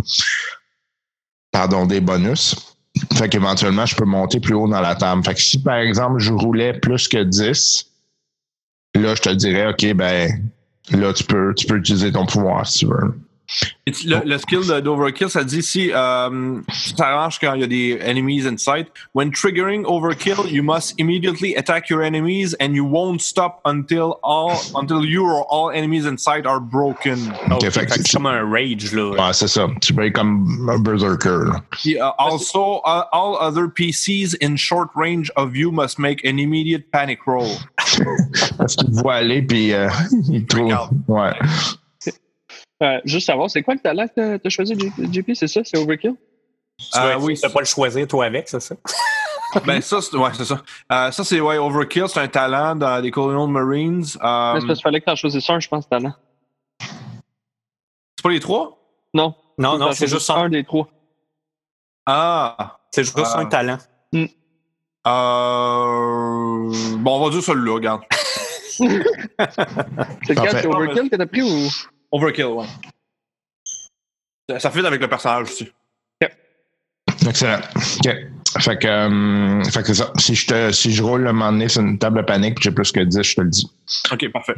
pardon, des bonus. Fait qu'éventuellement, je peux monter plus haut dans la table. Fait que si, par exemple, je roulais plus que 10, là, je te dirais, OK, ben, là, tu peux, tu peux utiliser ton pouvoir si tu veux. Et Le, le skill d'overkill, ça dit ici, euh, ça arrange quand il y a des enemies in sight. When triggering overkill, you must immediately attack your enemies and you won't stop until all until you or all enemies in sight are broken. Ok, fait fait que que c'est comme un rage, là. Ouais, c'est ça. Tu peux être comme un berserker. uh, also, uh, all other PCs in short range of you must make an immediate panic roll. Parce qu'il te voit aller, puis euh, il trouve. Ouais. Euh, juste savoir, c'est quoi le talent que t'as choisi, J- JP? C'est ça? C'est Overkill? Tu Euh, dois- oui. tu peux pas le choisir, toi, avec, c'est ça? ben ça, c'est, ouais, c'est ça. Euh, ça c'est ouais, overkill, c'est un talent dans les Colonial Marines. Mais c'est parce qu'il fallait que t'en choisisses un, je pense, talent. c'est pas les trois? Non. Non, non, c'est juste un. un des trois. Ah! C'est juste Ah. un talent. Euh... Bon, on va dire celui-là, regarde. C'est lequel? Parfait. C'est Overkill que t'as pris ou? Overkill, ouais. Ça- Ça fit avec le personnage aussi. Excellent. OK. Fait que, euh, fait que c'est ça. Si je, te, si je roule le moment donné sur une table de panique puis j'ai plus que 10, je te le dis. Ok, parfait.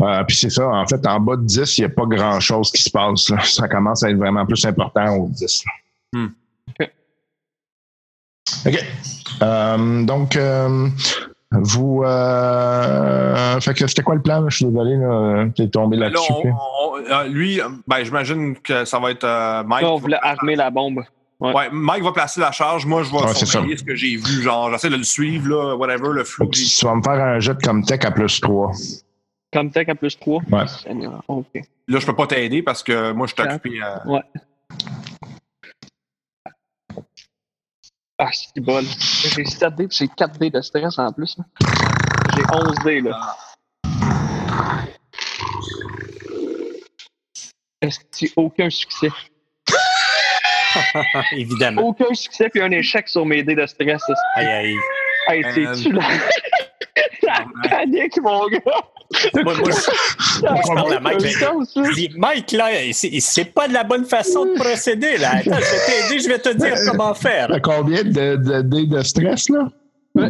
Euh, puis c'est ça. En fait, en bas de 10, il n'y a pas grand-chose qui se passe. là. Ça commence à être vraiment plus important au 10. là. Hmm. OK. OK. Euh, donc, euh, vous. Euh, fait que c'était quoi le plan? Je suis désolé, là. T'es tombé Là, là-dessus. euh, lui, euh, ben, j'imagine que ça va être euh, Mike. Là, on voulait armer la bombe. Ouais. Ouais, Mike va placer la charge. Moi, je vais Ouais, surveiller ce que j'ai vu. Genre, j'essaie de le suivre, là, whatever, le flou. Tu vas me faire un jet de Comtech à plus 3. Comme tech à plus 3. Ouais. Là, je peux pas t'aider parce que moi, je suis Quatre. occupé. à- Ouais. Ah, c'est bol. J'ai 7 dés, puis j'ai 4 dés de stress en plus. là. J'ai 11 dés, là. Est-ce que aucun succès? Évidemment. Aucun succès, puis un échec sur mes dés de stress. Aïe, aïe. Hey, c'est-tu la... la panique, mon gars? Moi, moi, je, moi, je parle à Mike. mais- là, c'est pas de la bonne façon de procéder. Là. Attends, je vais t'aider, je vais te dire comment faire. T'as combien de, dés de stress, là?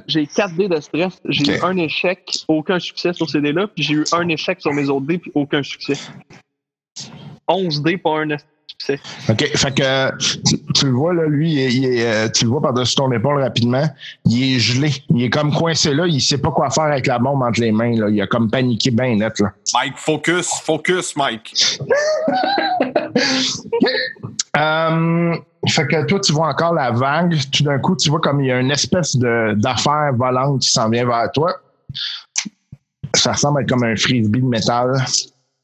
J'ai 4 dés de stress. J'ai eu un échec, aucun succès sur ces dés-là, puis j'ai eu un échec sur mes autres dés, puis aucun succès. 11 dés, pas un succès. OK. Fait que tu, tu le vois, là, lui, il est- il est, euh, tu le vois par-dessus ton épaule rapidement. Il est gelé. Il est comme coincé là. Il sait pas quoi faire avec la bombe entre les mains. Là. Il a comme paniqué bien net. Là. Mike, focus, focus, Mike. Euh, fait que toi, tu vois encore la vague. Tout d'un coup, tu vois comme il y a une espèce de, d'affaire volante qui s'en vient vers toi. Ça ressemble à être comme un frisbee de métal.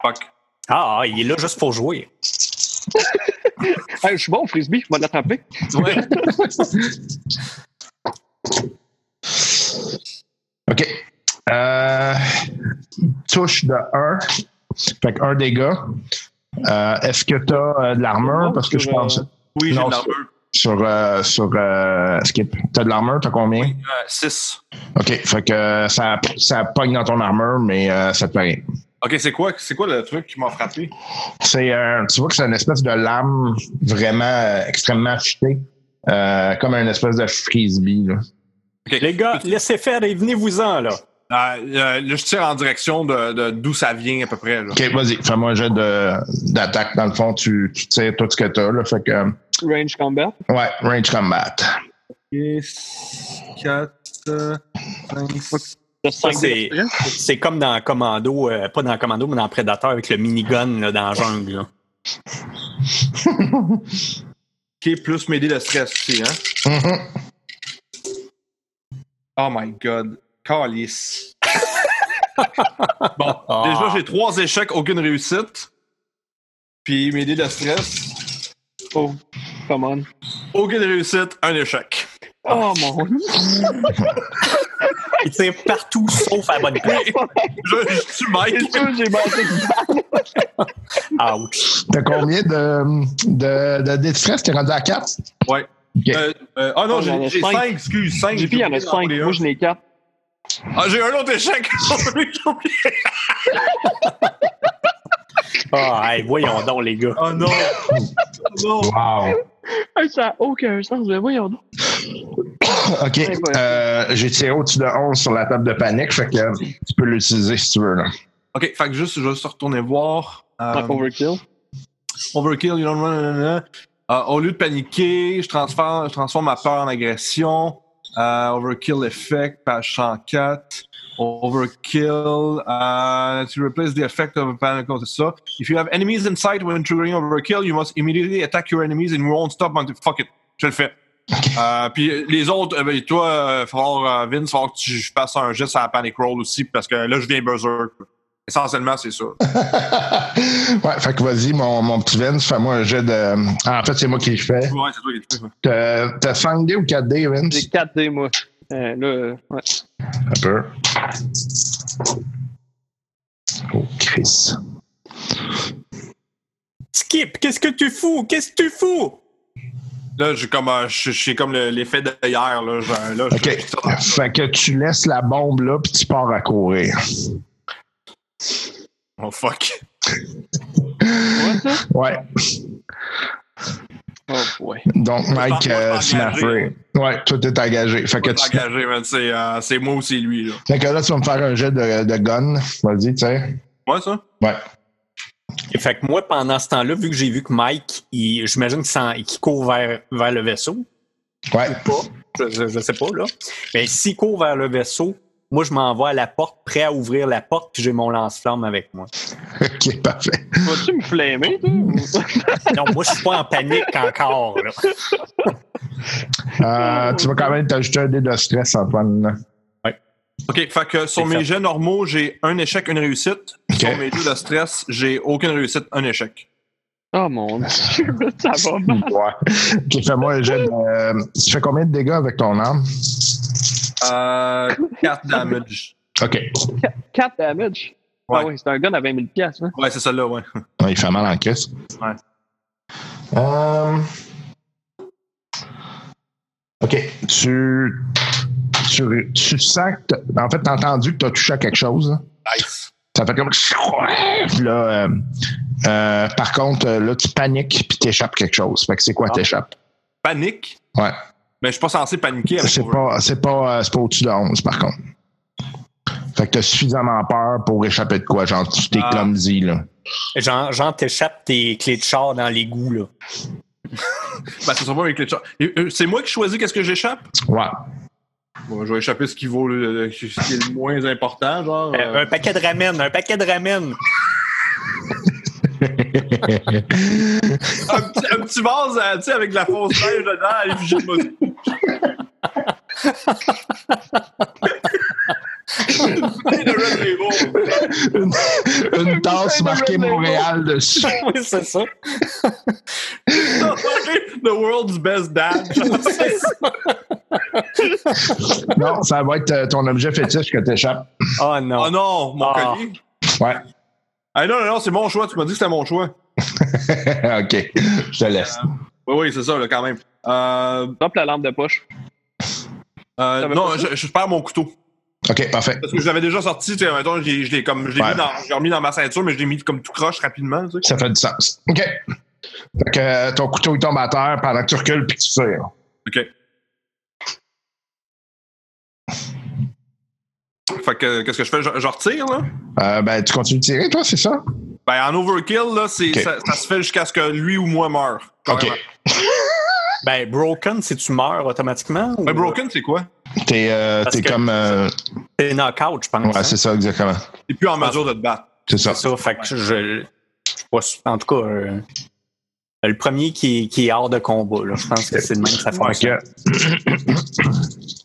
Fuck. Ah, il est là juste pour jouer. Hey, je suis bon au frisbee, je vais l'attraper. Ouais. OK. Euh, touche de 1. Fait que 1 dégât. Euh, est-ce que tu as de l'armure? Parce que je Sur, pense. euh, Oui, j'ai Non, de l'armure. Sur, euh, sur euh, Skip. T'as de l'armure, t'as combien? 6. OK. Fait que euh, ça, ça pogne dans ton armure, mais euh, ça te fait rien. Ok, c'est quoi, c'est quoi le truc qui m'a frappé? C'est un- tu vois que c'est une espèce de lame vraiment euh, extrêmement affûtée. Euh, comme une espèce de frisbee. Là. Ok. Les gars, laissez faire et venez-vous-en, là. Euh, euh, là, je tire en direction de, de- d'où ça vient à peu près. Là. OK, vas-y. Fais-moi un jet de, d'attaque. Dans le fond, tu, tu tires tout ce que t'as. Là, fait que, euh, Range combat. ouais, range combat. 4, 5, T'as Ça, 5 dés c'est comme dans Commando, euh, pas dans Commando, mais dans Predator avec le minigun là, dans la jungle. là. Ok, plus m'aider de stress aussi, hein? Oh my god. Calice. bon, Ah. déjà, j'ai trois échecs, aucune réussite. Puis m'aider de stress, Oh, come on. aucune réussite, un échec. Oh mon dieu. Il tire partout sauf à la bonne place. Je, je tue Mike. J'ai battu une balle. Ouch. T'as combien de, de, de de stress? T'es rendu à 4? Ouais. OK. Euh, euh, ah non, Oh, j'en ai j'ai cinq. 5, excuse, 5. J'ai il y en a 5. Moi, je n'ai 4. Ah, j'ai un autre échec. J'ai oublié. Ah, hey, voyons donc, les gars. oh non. Oh non. Wow. Ça n'a aucun sens. Mais voyons donc. OK. Euh, j'ai tiré au-dessus de 11 sur la table de panique. Fait que tu peux l'utiliser si tu veux. Là. Ok, fait que juste, je vais juste retourner voir. Euh, overkill. Overkill, you know, nanana. Euh, au lieu de paniquer, je transforme, je transforme ma peur en agression. Euh, overkill effect, page 104. Overkill, uh, to replace the effect of a panic, c'est ça. If you have enemies in sight when triggering overkill, you must immediately attack your enemies and won't stop until... Fuck it, je le fais. Euh, puis les autres, euh, ben, toi, euh, falloir, euh, Vince, il falloir que tu fasses un geste à la panic roll aussi, parce que là, je viens berserk. Essentiellement, c'est ça. ouais, fait que vas-y, mon, mon petit Vince, fais-moi un jet de. Ah, en fait, c'est moi qui le fais. Ouais, c'est toi qui le fais. T'as t'as 5 dés ou 4 dés, Vince? J'ai 4 dés, moi. Euh, là, ouais. Un peu. Oh, Chris. Skip, qu'est-ce que tu fous? Qu'est-ce que tu fous? Là, j'ai comme, euh, comme le- l'effet hier. Là, là, je- OK. je- Fait que tu laisses la bombe là, puis tu pars à courir. Oh fuck. Ouais, ça? Ouais. Oh, boy. Donc, Mike moi, euh. Smaffer. Ouais, toi, t'es engagé. Fait que, Pas tu... engagé, man. C'est euh, c'est moi ou c'est lui. Là. fait que là, tu vas me faire un jet de, de gun. Vas-y, tu sais. Ouais, ça? Ouais. Et fait que moi, pendant ce temps-là, vu que j'ai vu que Mike, il- j'imagine qu'il s'en- qu'il court vers, vers le vaisseau, Ouais. je, je, je sais pas, là. Mais s'il court vers le vaisseau, moi, je m'en vais à la porte, prêt à ouvrir la porte, puis j'ai mon lance-flamme avec moi. OK, parfait. Vas-tu me flammer, toi? Non, moi, je suis pas en panique encore, là. Euh, tu vas quand même t'ajouter un dé de stress, Antoine. OK, fait que sur mes jets normaux, j'ai un échec, une réussite. Sur mes jets de stress, j'ai aucune réussite, un échec. Oh mon dieu, ça va mal. Ouais. OK, fais-moi un jet de... euh, tu fais combien de dégâts avec ton arme? Euh, 4 damage. OK. 4 damage? Ouais. Ah oui, c'est un gun à 20 000 piastres, hein? Ouais, c'est celle-là, ouais. Ouais, il fait mal en crise. Ouais. Euh, OK. Tu, tu, tu sens que. t'as- En fait, t'as entendu que tu as touché à quelque chose. là. Nice. Ça fait comme. Là, euh, euh, par contre, euh, là, tu paniques puis t'échappes quelque chose. Fait que c'est quoi Ah. t'échappes? Panique? Ouais. Mais je suis pas censé paniquer avec C'est pas, c'est pas, euh, c'est pas au-dessus de 11, par contre. Fait que t'as suffisamment peur pour échapper de quoi? Genre, tu t'es Ah. clumsy, là. Genre, genre t'échappes tes clés de char dans l'égout, là. Ben, ça sera pas avec les chats. Et, euh, C'est moi qui choisis qu'est-ce que j'échappe? Ouais. Bon, je vais échapper ce qui vaut le, ce qui est le moins important, genre. Euh, euh, Un paquet de ramen, un paquet de ramen. un, petit, un petit vase, euh, tu sais, avec de la fausse neige dedans, l'effigie de Moscou. Une une, tasse marquée Montréal dessus. oui, c'est ça. The world's best dad. C'est ça. Non, ça va être euh, ton objet fétiche que t'échappes. Oh non. Oh non, mon Ah. collier. Ouais. Ah non, non, non, c'est mon choix. Tu m'as dit que c'était mon choix. OK. Je te laisse. Oui, oui, c'est ça, là, quand même. Euh, Drop la lampe de poche. euh, non, je, je perds mon couteau. OK, parfait. Parce que je l'avais déjà sorti, tu sais, mettons, je l'ai je l'ai comme, je l'ai Ouais. mis dans, je l'ai remis dans ma ceinture, mais je l'ai mis comme tout croche rapidement, tu sais. Ça fait du sens. OK. Fait que euh, ton couteau il tombe à terre pendant que tu recules puis que tu tires. OK. Fait que, qu'est-ce que je fais? Je, je retire, là? Euh, ben, tu continues de tirer, toi, c'est ça? Ben, en overkill, là, c'est, ça, ça se fait jusqu'à ce que lui ou moi meure. OK. Ben, broken, si tu meurs automatiquement. ou- Ben, broken, c'est quoi? T'es euh, t'es comme. euh, T'es knockout, je pense. ouais, hein? c'est ça, exactement. T'es plus en mesure de te battre. C'est ça. C'est ça. Fait que je. En tout cas, euh, le premier qui est, qui est hors de combat, là, je pense que c'est le même que ça Fait fonctionne. que-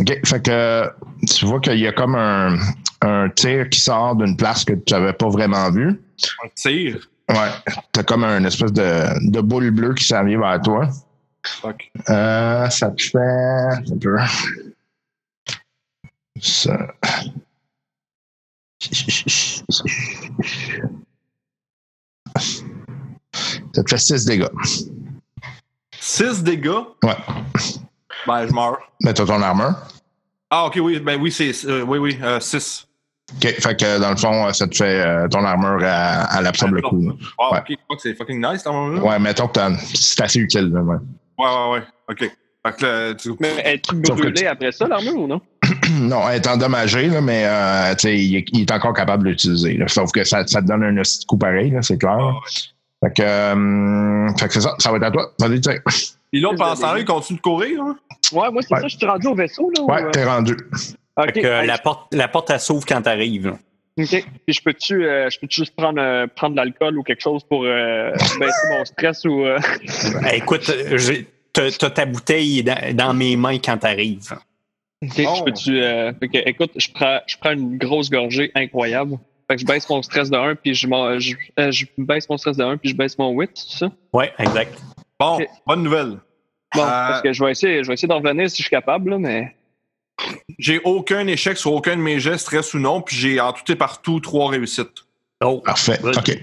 OK. Fait que tu vois qu'il y a comme un, un tir qui sort d'une place que tu n'avais pas vraiment vue. Un tir? Ouais. T'as comme un espèce de, de boule bleue qui s'en vient vers toi. Fuck. Euh, ça te fait. Un peu. Ça. Ça te fait 6 dégâts. 6 dégâts? Ouais. Ben, je meurs. Mais t'as ton armure? Ah, ok, oui, ben oui, c'est. euh, oui, oui, 6. OK. Fait que dans le fond, ça te fait euh, ton armure, à, à l'absorbe le coup. Ah, Ouais. ok, c'est fucking nice, dans moment-là. Ouais, mettons que c'est assez utile. là, ouais. Ouais, ouais, ouais. Ok. Fait que là, tu. Mais que brûlé tu- après ça, l'armure, ou non? Non, elle est endommagée, là, mais euh, tu sais, il, est- il est encore capable de l'utiliser. Sauf que ça, ça te donne un petit coup pareil, là, c'est clair. Ah, Fait que, euh, fait que c'est ça, ça va être à toi. Vas-y, Et l'autre, pendant ce temps-là, il continue de courir, hein? Ouais, moi, c'est Ouais. ça, je suis rendu au vaisseau, là. ou, Ouais, euh, t'es rendu. Ok. Fait que Hey, la porte, la porte, elle s'ouvre quand t'arrives. OK. Puis je peux-tu euh, je peux juste prendre, euh, prendre de l'alcool ou quelque chose pour euh, baisser mon stress ou. euh, Eh, écoute, t'as ta bouteille dans, dans mes mains quand t'arrives. OK. Oh. Je peux-tu. euh, fait que, écoute, je prends, je prends une grosse gorgée incroyable. Fait que je baisse mon stress de 1, puis je, m'en- je, euh, je baisse mon stress de 1, puis je baisse mon wit, c'est ça? Ouais, exact. Bon, bonne nouvelle. Bon, Euh, parce que je vais essayer, je vais essayer d'en revenir si je suis capable, là, mais. J'ai aucun échec sur aucun de mes gestes, stress ou non, puis j'ai en tout et partout trois réussites. Oh, Parfait. Good. OK.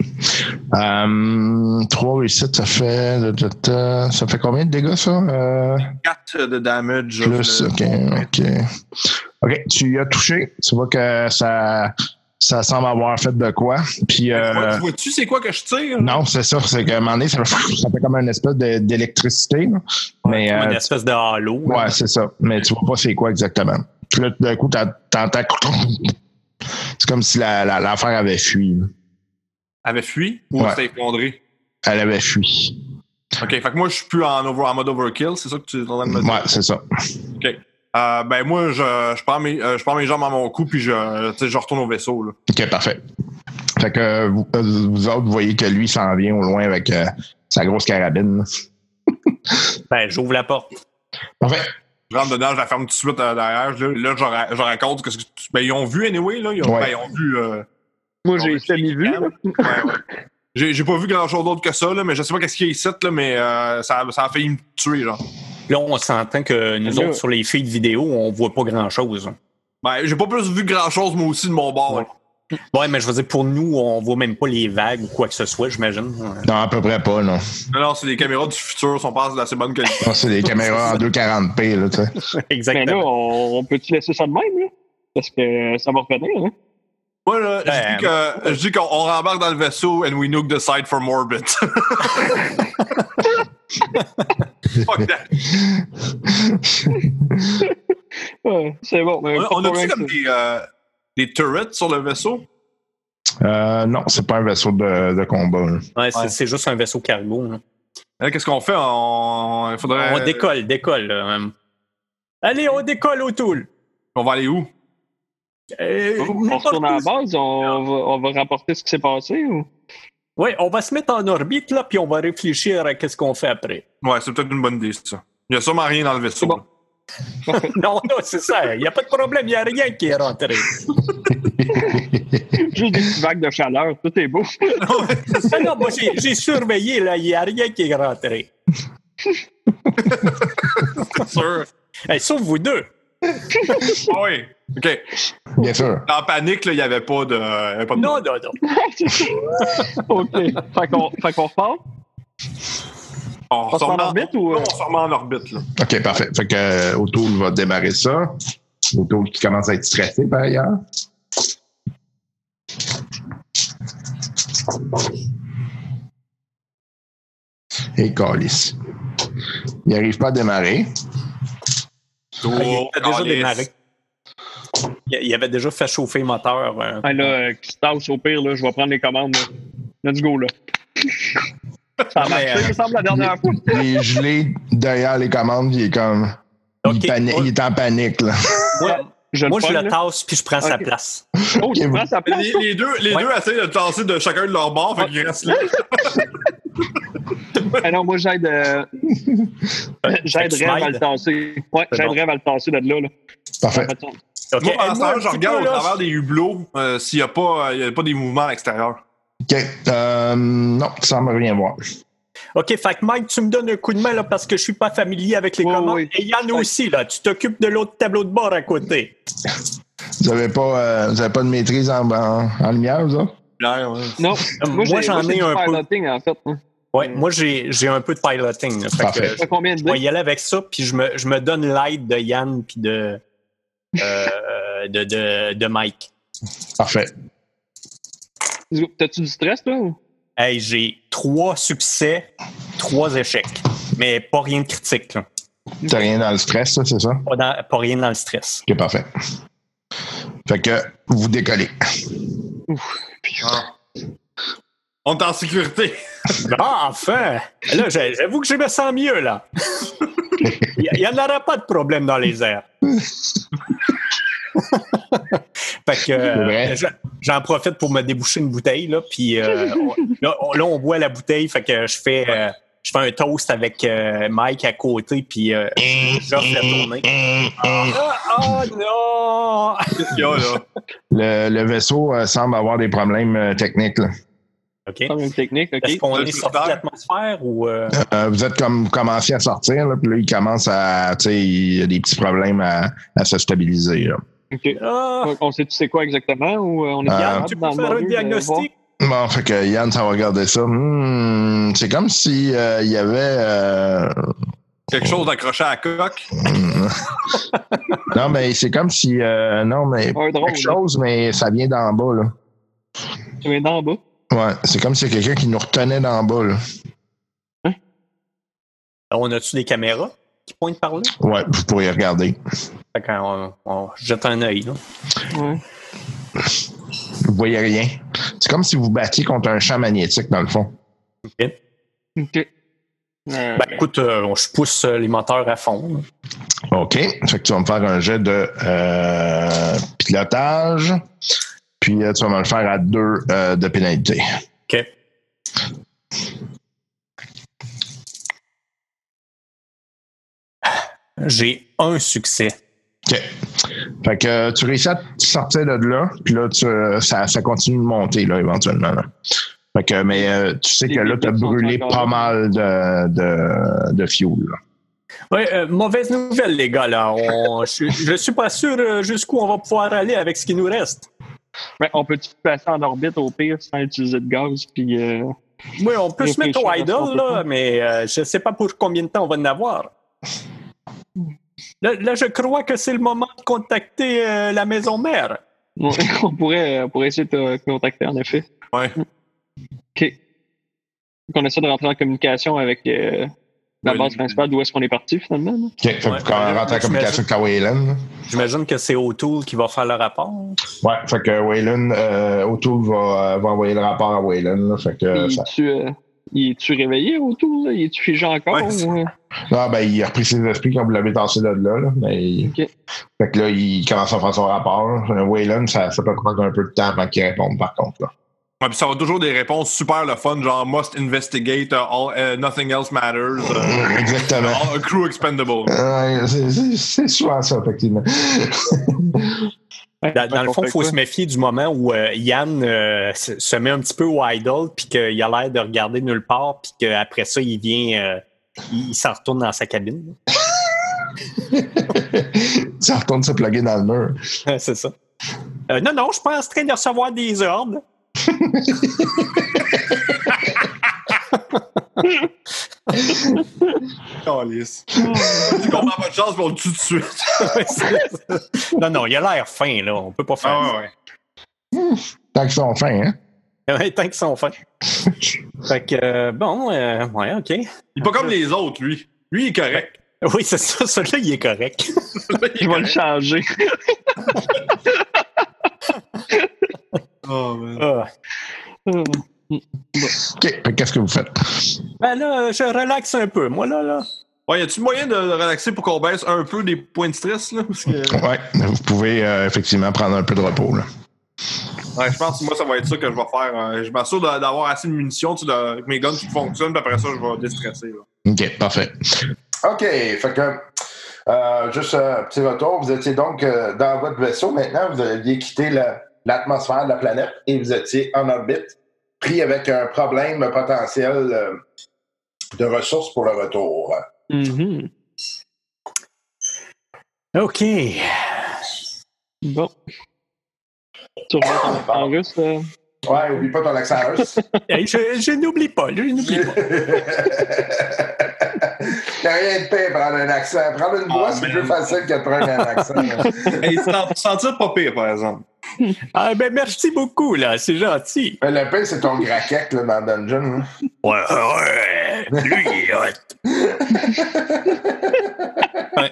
Trois réussites, ça fait. Ça fait combien de dégâts, ça? Euh, 4 de damage. plus. OK, OK. OK, tu y as touché. Tu vois que ça, ça semble avoir fait de quoi. Puis. euh, Tu vois-tu c'est quoi que je tire? non, c'est ça. C'est qu'à un moment donné, ça, ça fait comme une espèce de- d'électricité. Mais. euh, une espèce de halo. là. Ouais, c'est ça. Mais tu vois pas c'est quoi exactement. Puis là, d'un coup, t'entends. C'est comme si la- la- l'affaire avait fui. là. Elle avait fui ou Ouais. c'était effondré? Elle avait fui. Ok, fait que moi, je suis plus en, over, en mode overkill, c'est ça que tu es en train de me dire? Ouais, c'est ça. Ok. Euh, ben, moi, je, je, prends mes, euh, je prends mes jambes à mon cou, puis je, tu sais, je retourne au vaisseau. Là. OK, parfait. Fait que euh, vous, vous autres, vous voyez que lui s'en vient au loin avec euh, sa grosse carabine. Ben, j'ouvre la porte. Parfait. Je rentre dedans, je la ferme tout de suite euh, derrière. Là, là je, ra- je raconte que, ce que tu- ben, ils ont vu anyway, là. Ils ont, Ouais. ben, ils ont vu. euh, Moi, j'ai semi-vu. c'est là. ouais, ouais. J'ai, j'ai pas vu grand chose d'autre que ça, là, mais je sais pas qu'est-ce qu'il y a ici, là, mais euh, ça, ça a failli me tuer, genre. Là, on s'entend que nous autres, sur les feeds vidéo, on voit pas grand-chose. Ben, j'ai pas plus vu grand chose, moi aussi, de mon bord. Ouais. Ouais, mais je veux dire, pour nous, on voit même pas les vagues ou quoi que ce soit, j'imagine. Non, à peu près pas, non. Non, non, c'est des caméras du futur, sont pas d'assez bonne qualité. Non, c'est des caméras en 240p, là, tu sais. Mais là, Exactement. on, on peut-tu laisser ça de même, là? Parce que ça va revenir, hein? Moi, là, je Ben, dis que- je dis qu'on on rembarque dans le vaisseau and we nuke the site for Morbid. Fuck that. Ouais, c'est bon. mais On, a-tu comme des, euh, des turrets sur le vaisseau? Euh, non, c'est pas un vaisseau de, de combat. Ouais, c'est Ouais. juste un vaisseau cargo. Hein, Qu'est-ce qu'on fait? On, il faudrait, On décolle, décolle. là. Allez, on décolle au tool. On va aller où? Euh. On retourne à la base, on va, on va rapporter ce qui s'est passé ou? Ouais, on va se mettre en orbite, là, puis on va réfléchir à qu'est-ce qu'on fait après. Ouais, c'est peut-être une bonne idée, ça. Il y a sûrement rien dans le vaisseau. Bon. non, non, c'est ça. Il n'y a pas de problème, il n'y a rien qui est rentré. Juste des petites vagues de chaleur, tout est beau. Ah non, moi, j'ai j'ai surveillé, là, il n'y a rien qui est rentré. c'est sûr. Hey, sauf vous deux. Ah oui. OK. Bien sûr. En panique, là, il n'y avait pas de. il y avait pas de- Non, non, non. OK. Fait qu'on fait qu'on repart? On On se se met en orbite ou, euh? on se remet en orbite, là. OK, parfait. Fait que euh, O'Toole va démarrer ça. O'Toole qui commence à être stressé par ailleurs. Et Calis. Il n'arrive pas à démarrer. Ah, il a déjà démarré. Il il avait déjà fait chauffer le moteur. euh. Ah, là, euh, qui se tasse au pire, là, je vais prendre les commandes. là. Let's go, là. Ça a marché, euh, il me semble, la dernière fois. Il est gelé derrière les commandes. Il est comme. Ok. Il, pani- il est en panique, là. Moi, Je moi, le je le tasse puis je prends sa Ok. place. Oh, je prends sa place. Les, les deux, les Ouais. deux essayent de tasser de chacun de leur bord, fait qu'ils restent là. Ah non, moi, j'aide. euh, J'aide à le tasser. Ouais, j'aide bon. À le tasser de là. là. Parfait. Ça fait sens. Ok, Moi, pendant ce je regarde peu, au travers des hublots euh, s'il n'y a, pas, euh, il y a pas des mouvements à l'extérieur. OK. Euh, non, ça me rien voir. OK, fait que Mike, tu me donnes un coup de main là, parce que je suis pas familier avec les commandes. oui. Et Yann aussi, là. Tu t'occupes de l'autre tableau de bord à côté. Vous n'avez pas, euh, vous avez pas de maîtrise en, en, en lumière, vous autres? Bien, ouais. Non, moi, j'en ai un peu. piloting, en fait. hein. Ouais, Mm. moi, j'ai j'ai un peu de piloting. là. Fait que, fait combien de je vais y aller avec ça, puis je me, je me donne l'aide de Yann puis de, euh, de, de, de Mike. Parfait. T'as-tu du stress, toi? ou? Hey, j'ai trois succès, trois échecs. Mais pas rien de critique. T'as rien dans le stress, ça, c'est ça? Pas, dans- pas rien dans le stress. OK, parfait. Fait que vous décollez. Ah. On est en sécurité. Ah, enfin! Là, j'avoue que je me sens mieux, là. Il n'y en aura pas de problème dans les airs. fait que euh, j'en- profite pour me déboucher une bouteille, là, puis euh, on- là, on, là, on boit la bouteille, fait que je fais, euh, je fais un toast avec euh, Mike à côté, puis euh, j'offre la tournée. Ah, oh non! Qu'est-ce qu'il y a, là? Le, le vaisseau euh, semble avoir des problèmes euh, techniques. là. OK? Problème technique, OK. Est-ce qu'on est sorti de l'atmosphère ou. euh, Euh, vous êtes comme commencé à sortir, là, puis là, il commence à. Tu sais, il y a des petits problèmes à, à se stabiliser. là. OK. Ah, on sait tu sais quoi exactement ou euh, on est Euh, capable tu peux faire un diagnostic? Bon, fait que Yann, ça va regarder ça. Hmm, c'est comme si euh, il y avait. euh, Quelque chose d'accroché à la coque. non, mais c'est comme si. euh, non, mais. drone. Quelque chose, mais ça vient d'en bas, là. Tu viens d'en bas. Ouais, c'est comme si y a quelqu'un qui nous retenait d'en bas, là. On a-tu des caméras qui pointent par là? Ouais, vous pourriez regarder. Fait qu'on on jette un œil. là. Ouais. Vous voyez rien. C'est comme si vous battiez contre un champ magnétique, dans le fond. OK. OK. Euh, Ben, écoute, euh, je pousse euh, les moteurs à fond. là. OK. Fait que tu vas me faire un jet de euh, pilotage. Puis euh, tu vas me le faire à deux euh, de pénalité. OK. J'ai un succès. OK. Fait que euh, tu réussis à sortir de là, puis là, tu, ça, ça continue de monter, là, éventuellement. là. Fait que, mais euh, tu sais que là, tu as brûlé pas mal de, de, de fuel. Oui, euh, mauvaise nouvelle, les gars. Là. On- je, je suis pas sûr jusqu'où on va pouvoir aller avec ce qui nous reste. Ben, on peut-tu passer en orbite au pire sans utiliser de gaz? Puis, euh, Oui, on peut se mettre au idle, là, mais euh, je ne sais pas pour combien de temps on va en avoir. Là, là, je crois que c'est le moment de contacter euh, la maison mère. ouais, on, pourrait, on pourrait essayer de te contacter, en effet. Ouais. OK. On essaie de rentrer en communication avec la base le- principale d'où est-ce qu'on est parti, finalement. là? OK. Fait que Ouais. vous rentrez en communication avec ta Wayland. J'imagine que c'est O'Toole qui va faire le rapport. Ouais, fait que Wayland, euh, O'Toole va, va envoyer le rapport à Wayland. là. Fait que Puis, ça- tu, euh, il est-tu réveillé autour? Là? Il est-tu figé encore? Ouais, c'est- ou, euh? Ah, ben, il a repris ses esprits quand vous l'avez tassé de là. là mais OK. Fait que là, il commence à faire son rapport. Wayland, ça, ça peut prendre un peu de temps avant qu'il réponde, par contre. Là. Ouais, puis ça va toujours des réponses super le fun, genre must investigate, uh, all, uh, nothing else matters, uh, Exactement. all, crew expendable. Ouais, c'est- souvent ça, effectivement. Dans, dans le fond, il faut quoi. se méfier du moment où euh, Yann euh, se, met un petit peu au idle, puis qu'il a l'air de regarder nulle part, puis qu'après ça, il vient, euh, il, il s'en retourne dans sa cabine. ça retourne se plugger dans le mur. c'est ça. Euh, non, non, je suis pas en train de recevoir des ordres. Calice. Tu comprends pas de chance, mais on le tue tout de suite. Non, non, il a l'air fin, là. On peut pas faire Ah ouais. Tant qu'ils sont fins, hein? ça. Ouais, tant qu'ils sont fins. fait que, euh, bon, euh, ouais, OK. Il est pas comme les autres, lui. Lui, il est correct. Oui, c'est ça. Celui-là, il est correct. Il vais le changer. Oh. Ah. OK. Qu'est-ce que vous faites? Ben là, je relaxe un peu. Moi, là, là. Ouais, y a-tu moyen de relaxer pour qu'on baisse un peu des points de stress, là? Parce que, Ouais, vous pouvez euh, effectivement prendre un peu de repos. Là. ouais, je pense que moi, ça va être ça que je vais faire. Euh, je m'assure d'avoir assez de munitions, tu sais, de, que mes guns qui fonctionnent, puis après ça, je vais déstresser. Là. OK, parfait. OK, fait que euh, juste un petit retour. Vous étiez donc euh, dans votre vaisseau. Maintenant, vous aviez quitté la- l'atmosphère de la planète et vous étiez en orbite, pris avec un problème potentiel euh, de ressources pour le retour. mhm. OK. Bon. Tu reviens en russe? euh? Ouais, oublie pas ton accent russe. Hey, je je n'oublie pas, je n'oublie pas. Il n'y a rien de pire prendre un accent. Prendre une voix, Ah, c'est plus facile que de prendre un accent. Hey, pour sentir pas pire, par exemple. Ah, ben merci beaucoup, là. C'est gentil. Mais le pire, c'est ton graquette là, dans le dungeon. hein. Ouais, ouais. Lui, il est hot. Ouais.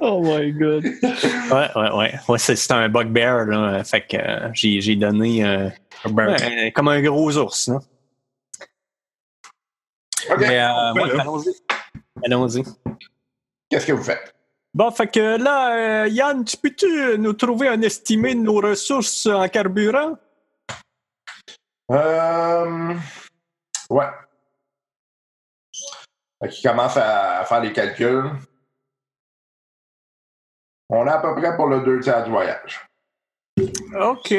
Oh my god. Ouais, ouais, ouais. ouais c'est, un bugbear, là. Fait que euh, j'ai, j'ai donné euh, ouais, comme un gros ours, là. OK. Mais, euh, Ouais, allons-y. Allons-y. Qu'est-ce que vous faites? Bon, fait que là, euh, Yann, tu peux-tu nous trouver un estimé de nos ressources en carburant? Euh... Ouais. Fait qu'il commence à faire les calculs. On est à peu près pour le deux tiers du voyage. OK.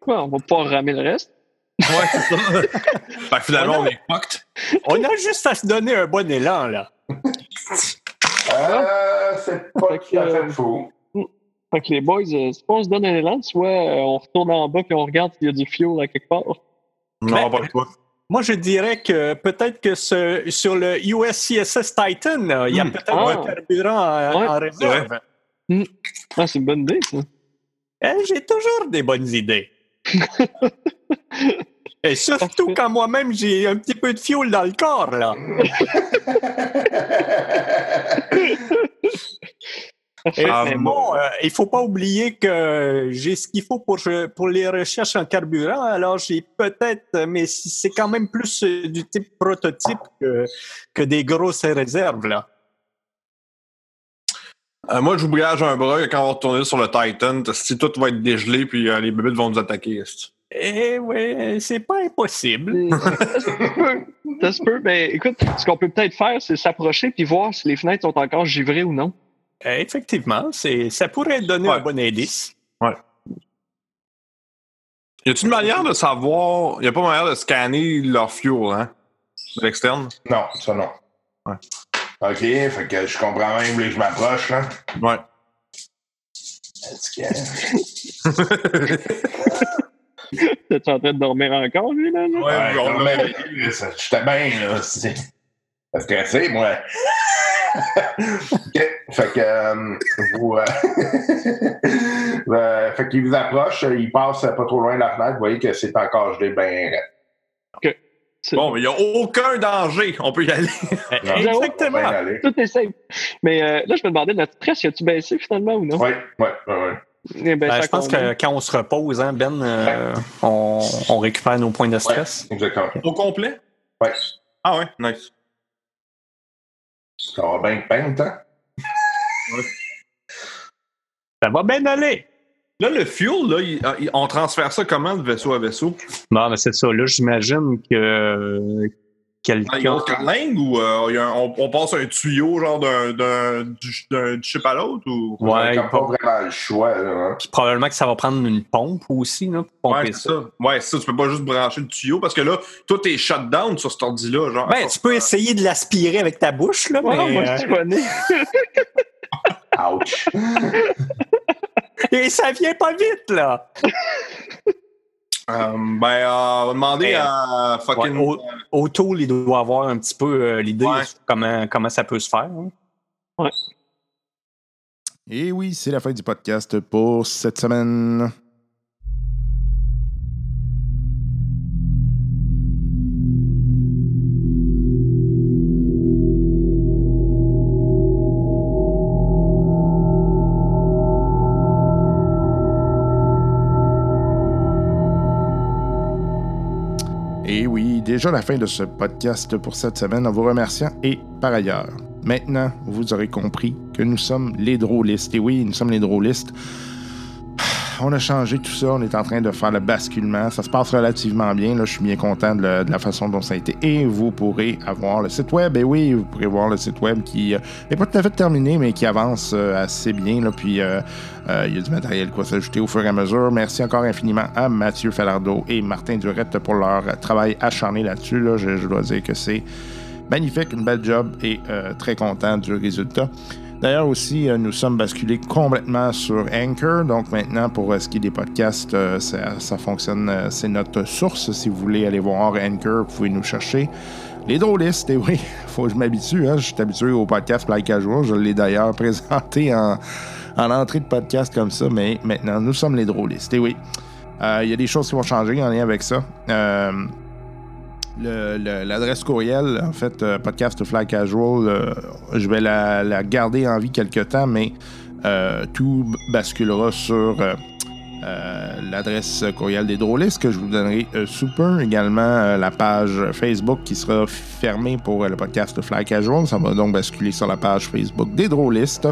Quoi, on va pouvoir ramer le reste? Ouais, c'est ça. fait que finalement, on est fucked. On a juste à se donner un bon élan, là. Euh, c'est pas Fait tout à fait euh, faux. Fait que les boys, euh, soit on se donne un élan, soit euh, on retourne en bas et on regarde s'il y a du fuel à quelque part. Non, pas toi. Moi, je dirais que peut-être que ce- sur le USCSS Titan, il y a Hmm. peut-être Ah. un carburant en, Ouais, en réserve. Ah, c'est une bonne idée, ça. Eh, J'ai toujours des bonnes idées. Et surtout quand moi-même j'ai un petit peu de fuel dans le corps, là. Et Ah, mais bon. euh, il faut pas oublier que j'ai ce qu'il faut pour, pour les recherches en carburant. Alors, j'ai peut-être, mais c'est quand même plus euh, du type prototype que, que des grosses réserves, là. Euh, moi, je vous brigage un bras et quand on va retourner sur le Titan, si tout va être dégelé puis euh, les bébés vont nous attaquer. Eh oui, c'est pas impossible. ça se peut. Ça se peut. Ben, écoute, ce qu'on peut peut-être faire, c'est s'approcher puis voir si les fenêtres sont encore givrées ou non. Eh, Effectivement, c'est, ça pourrait donner Ouais. un bon indice. Y a-t-il une manière de savoir. Y a pas manière de scanner leur fuel, hein? De l'externe? Non, ça non. Ouais. OK, fait que je comprends même que je m'approche, là? Ouais. Est-ce que... T'es en train de dormir encore, lui, là? là? Ouais, on mais, ça- j'étais bien, là. C'est c'est stressé, moi. OK. Fait que, euh, vous. euh, euh, fait qu'il vous approche, il passe pas trop loin de la fenêtre, vous voyez que c'est encore gelé bien raide. C'est- Bon, mais y a aucun danger. On peut y aller. Non, Exactement. aller. Tout est safe. Mais euh, là, je me demandais, notre stress, y a-tu baissé finalement ou non? Oui, oui, oui, oui. Il Ben, je pense que quand on se repose, hein, Ben, euh, on, on récupère nos points de stress. Exactement. Au complet? Ouais. Ah ouais, nice. Ça va bien bien le temps. Ça va bien aller. Là, le fuel, là, il- il- on transfère ça comment de vaisseau à vaisseau? Bon, ben, c'est ça. Là, j'imagine que quelqu'un. ou euh, il y a un- on, on passe un tuyau genre d'un, d'un, du- d'un chip à l'autre? Ou... Ouais, pas vraiment le choix, là. hein. Puis probablement que ça va prendre une pompe aussi, là, pour pomper Ouais, c'est ça. ça. Ouais, c'est ça. Tu peux pas juste brancher le tuyau parce que là, tout est shut down sur cet ordi-là. Genre, Ben, tu peux essayer de l'aspirer avec ta bouche, là, Ouais, mais. moi, je connais. Ouch. Et ça vient pas vite, là. Euh, ben, euh, on va demander Ben, à fucking. Ouais, au- O'Toole, il doit avoir un petit peu euh, l'idée Ouais. de comment, comment ça peut se faire. hein. Et oui, c'est la fin du podcast pour cette semaine. La fin de ce podcast pour cette semaine en vous remerciant et par ailleurs. Maintenant, vous aurez compris que nous sommes les drôlistes. Et oui, nous sommes les drôlistes. On a changé tout ça, on est en train de faire le basculement. Ça se passe relativement bien. Là, je suis bien content de, la- façon dont ça a été. Et vous pourrez avoir le site web. Et oui, vous pourrez voir le site web qui n'est pas tout à fait terminé, mais qui avance euh, assez bien. Là, puis euh, euh, il y a du matériel quoi s'ajouter au fur et à mesure. Merci encore infiniment à Mathieu Falardeau et Martin Durette pour leur travail acharné là-dessus. Là. Je, dois dire que c'est magnifique, une belle job et euh, très content du résultat. D'ailleurs aussi, euh, nous sommes basculés complètement sur Anchor. Donc maintenant, pour euh, ce qui est des podcasts, euh, ça, fonctionne. c'est notre source. Si vous voulez aller voir Anchor, vous pouvez nous chercher. Les drôlistes, et oui, faut que je m'habitue. Hein, je suis habitué au podcast Like Casual. Je l'ai d'ailleurs présenté en, en entrée de podcast comme ça. Mais maintenant, nous sommes les drôlistes. Et oui, euh, il y a des choses qui vont changer en lien avec ça. L'adresse courriel, en fait, euh, podcast fly casual, euh, je vais la, garder en vie quelque temps, mais euh, tout basculera sur l'adresse courriel des drôlistes que je vous donnerai sous peu. Également, la page Facebook qui sera fermée pour le podcast Fly Casual. Ça va donc basculer sur la page Facebook des drôlistes.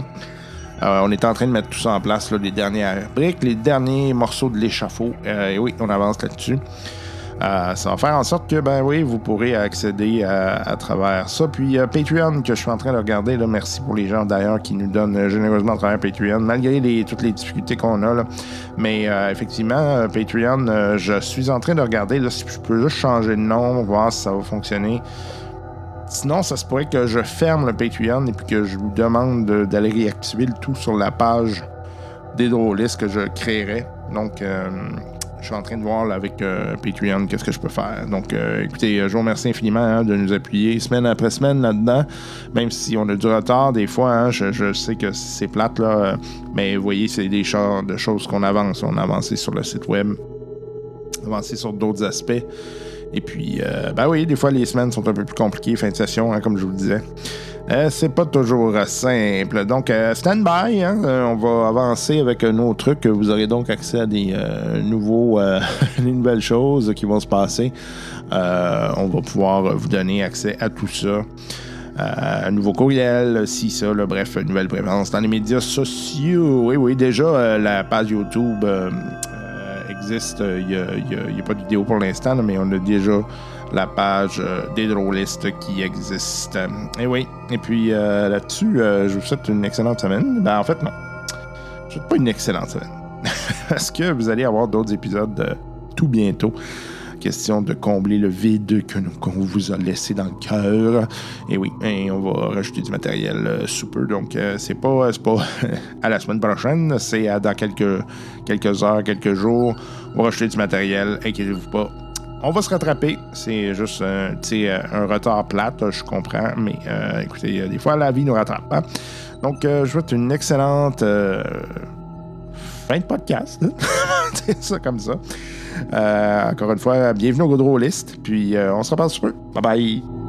On est en train de mettre tout ça en place, les dernières briques, les derniers morceaux de l'échafaud. Et oui, on avance là-dessus. Euh, ça va faire en sorte que, ben oui, vous pourrez accéder à, travers ça. Puis euh, Patreon, que je suis en train de regarder, merci pour les gens d'ailleurs qui nous donnent généreusement à travers Patreon, malgré toutes les difficultés qu'on a. Mais effectivement, Patreon, je suis en train de regarder si je peux juste changer de nom, voir si ça va fonctionner. Sinon, ça se pourrait que je ferme le Patreon et puis que je vous demande d'aller réactiver le tout sur la page des drôlistes que je créerai. Donc, euh, je suis en train de voir avec euh, Patreon qu'est-ce que je peux faire. Donc, euh, écoutez, je vous remercie infiniment hein, de nous appuyer semaine après semaine là-dedans. Même si on a du retard, des fois, hein, je, sais que c'est plate, là. mais vous voyez, c'est des de choses qu'on avance. On a avancé sur le site web, avancé sur d'autres aspects. Et puis, euh, ben oui, des fois, les semaines sont un peu plus compliquées, fin de session, hein, comme je vous le disais. Euh, c'est pas toujours simple. Donc, euh, stand by. Hein, on va avancer avec nos trucs. Vous aurez donc accès à des nouveaux, des nouvelles choses qui vont se passer. on va pouvoir vous donner accès à tout ça. un nouveau courriel, si ça, bref, une nouvelle présence dans les médias sociaux. Oui, oui, déjà, la page YouTube existe. Il n'y a, pas de vidéo pour l'instant, mais on a déjà la page euh, des drôlistes qui existe. Et oui. Et puis euh, là-dessus, euh, je vous souhaite une excellente semaine. Ben, en fait, non. Je souhaite pas une excellente semaine. Parce que vous allez avoir d'autres épisodes tout bientôt question de combler le vide que qu'on vous a laissé dans le cœur. Et oui, et on va rajouter du matériel super. Donc, c'est pas, pas à la semaine prochaine, c'est dans quelques, quelques heures, quelques jours. On va rajouter du matériel, inquiétez-vous pas. On va se rattraper. C'est juste un, un retard plate, je comprends. Mais écoutez, des fois, la vie nous rattrape. Hein. Donc, je vous souhaite une excellente fin de podcast. c'est ça comme ça. Euh, encore une fois, bienvenue au Goudreau List. Puis euh, on se reparle sur eux. Bye bye.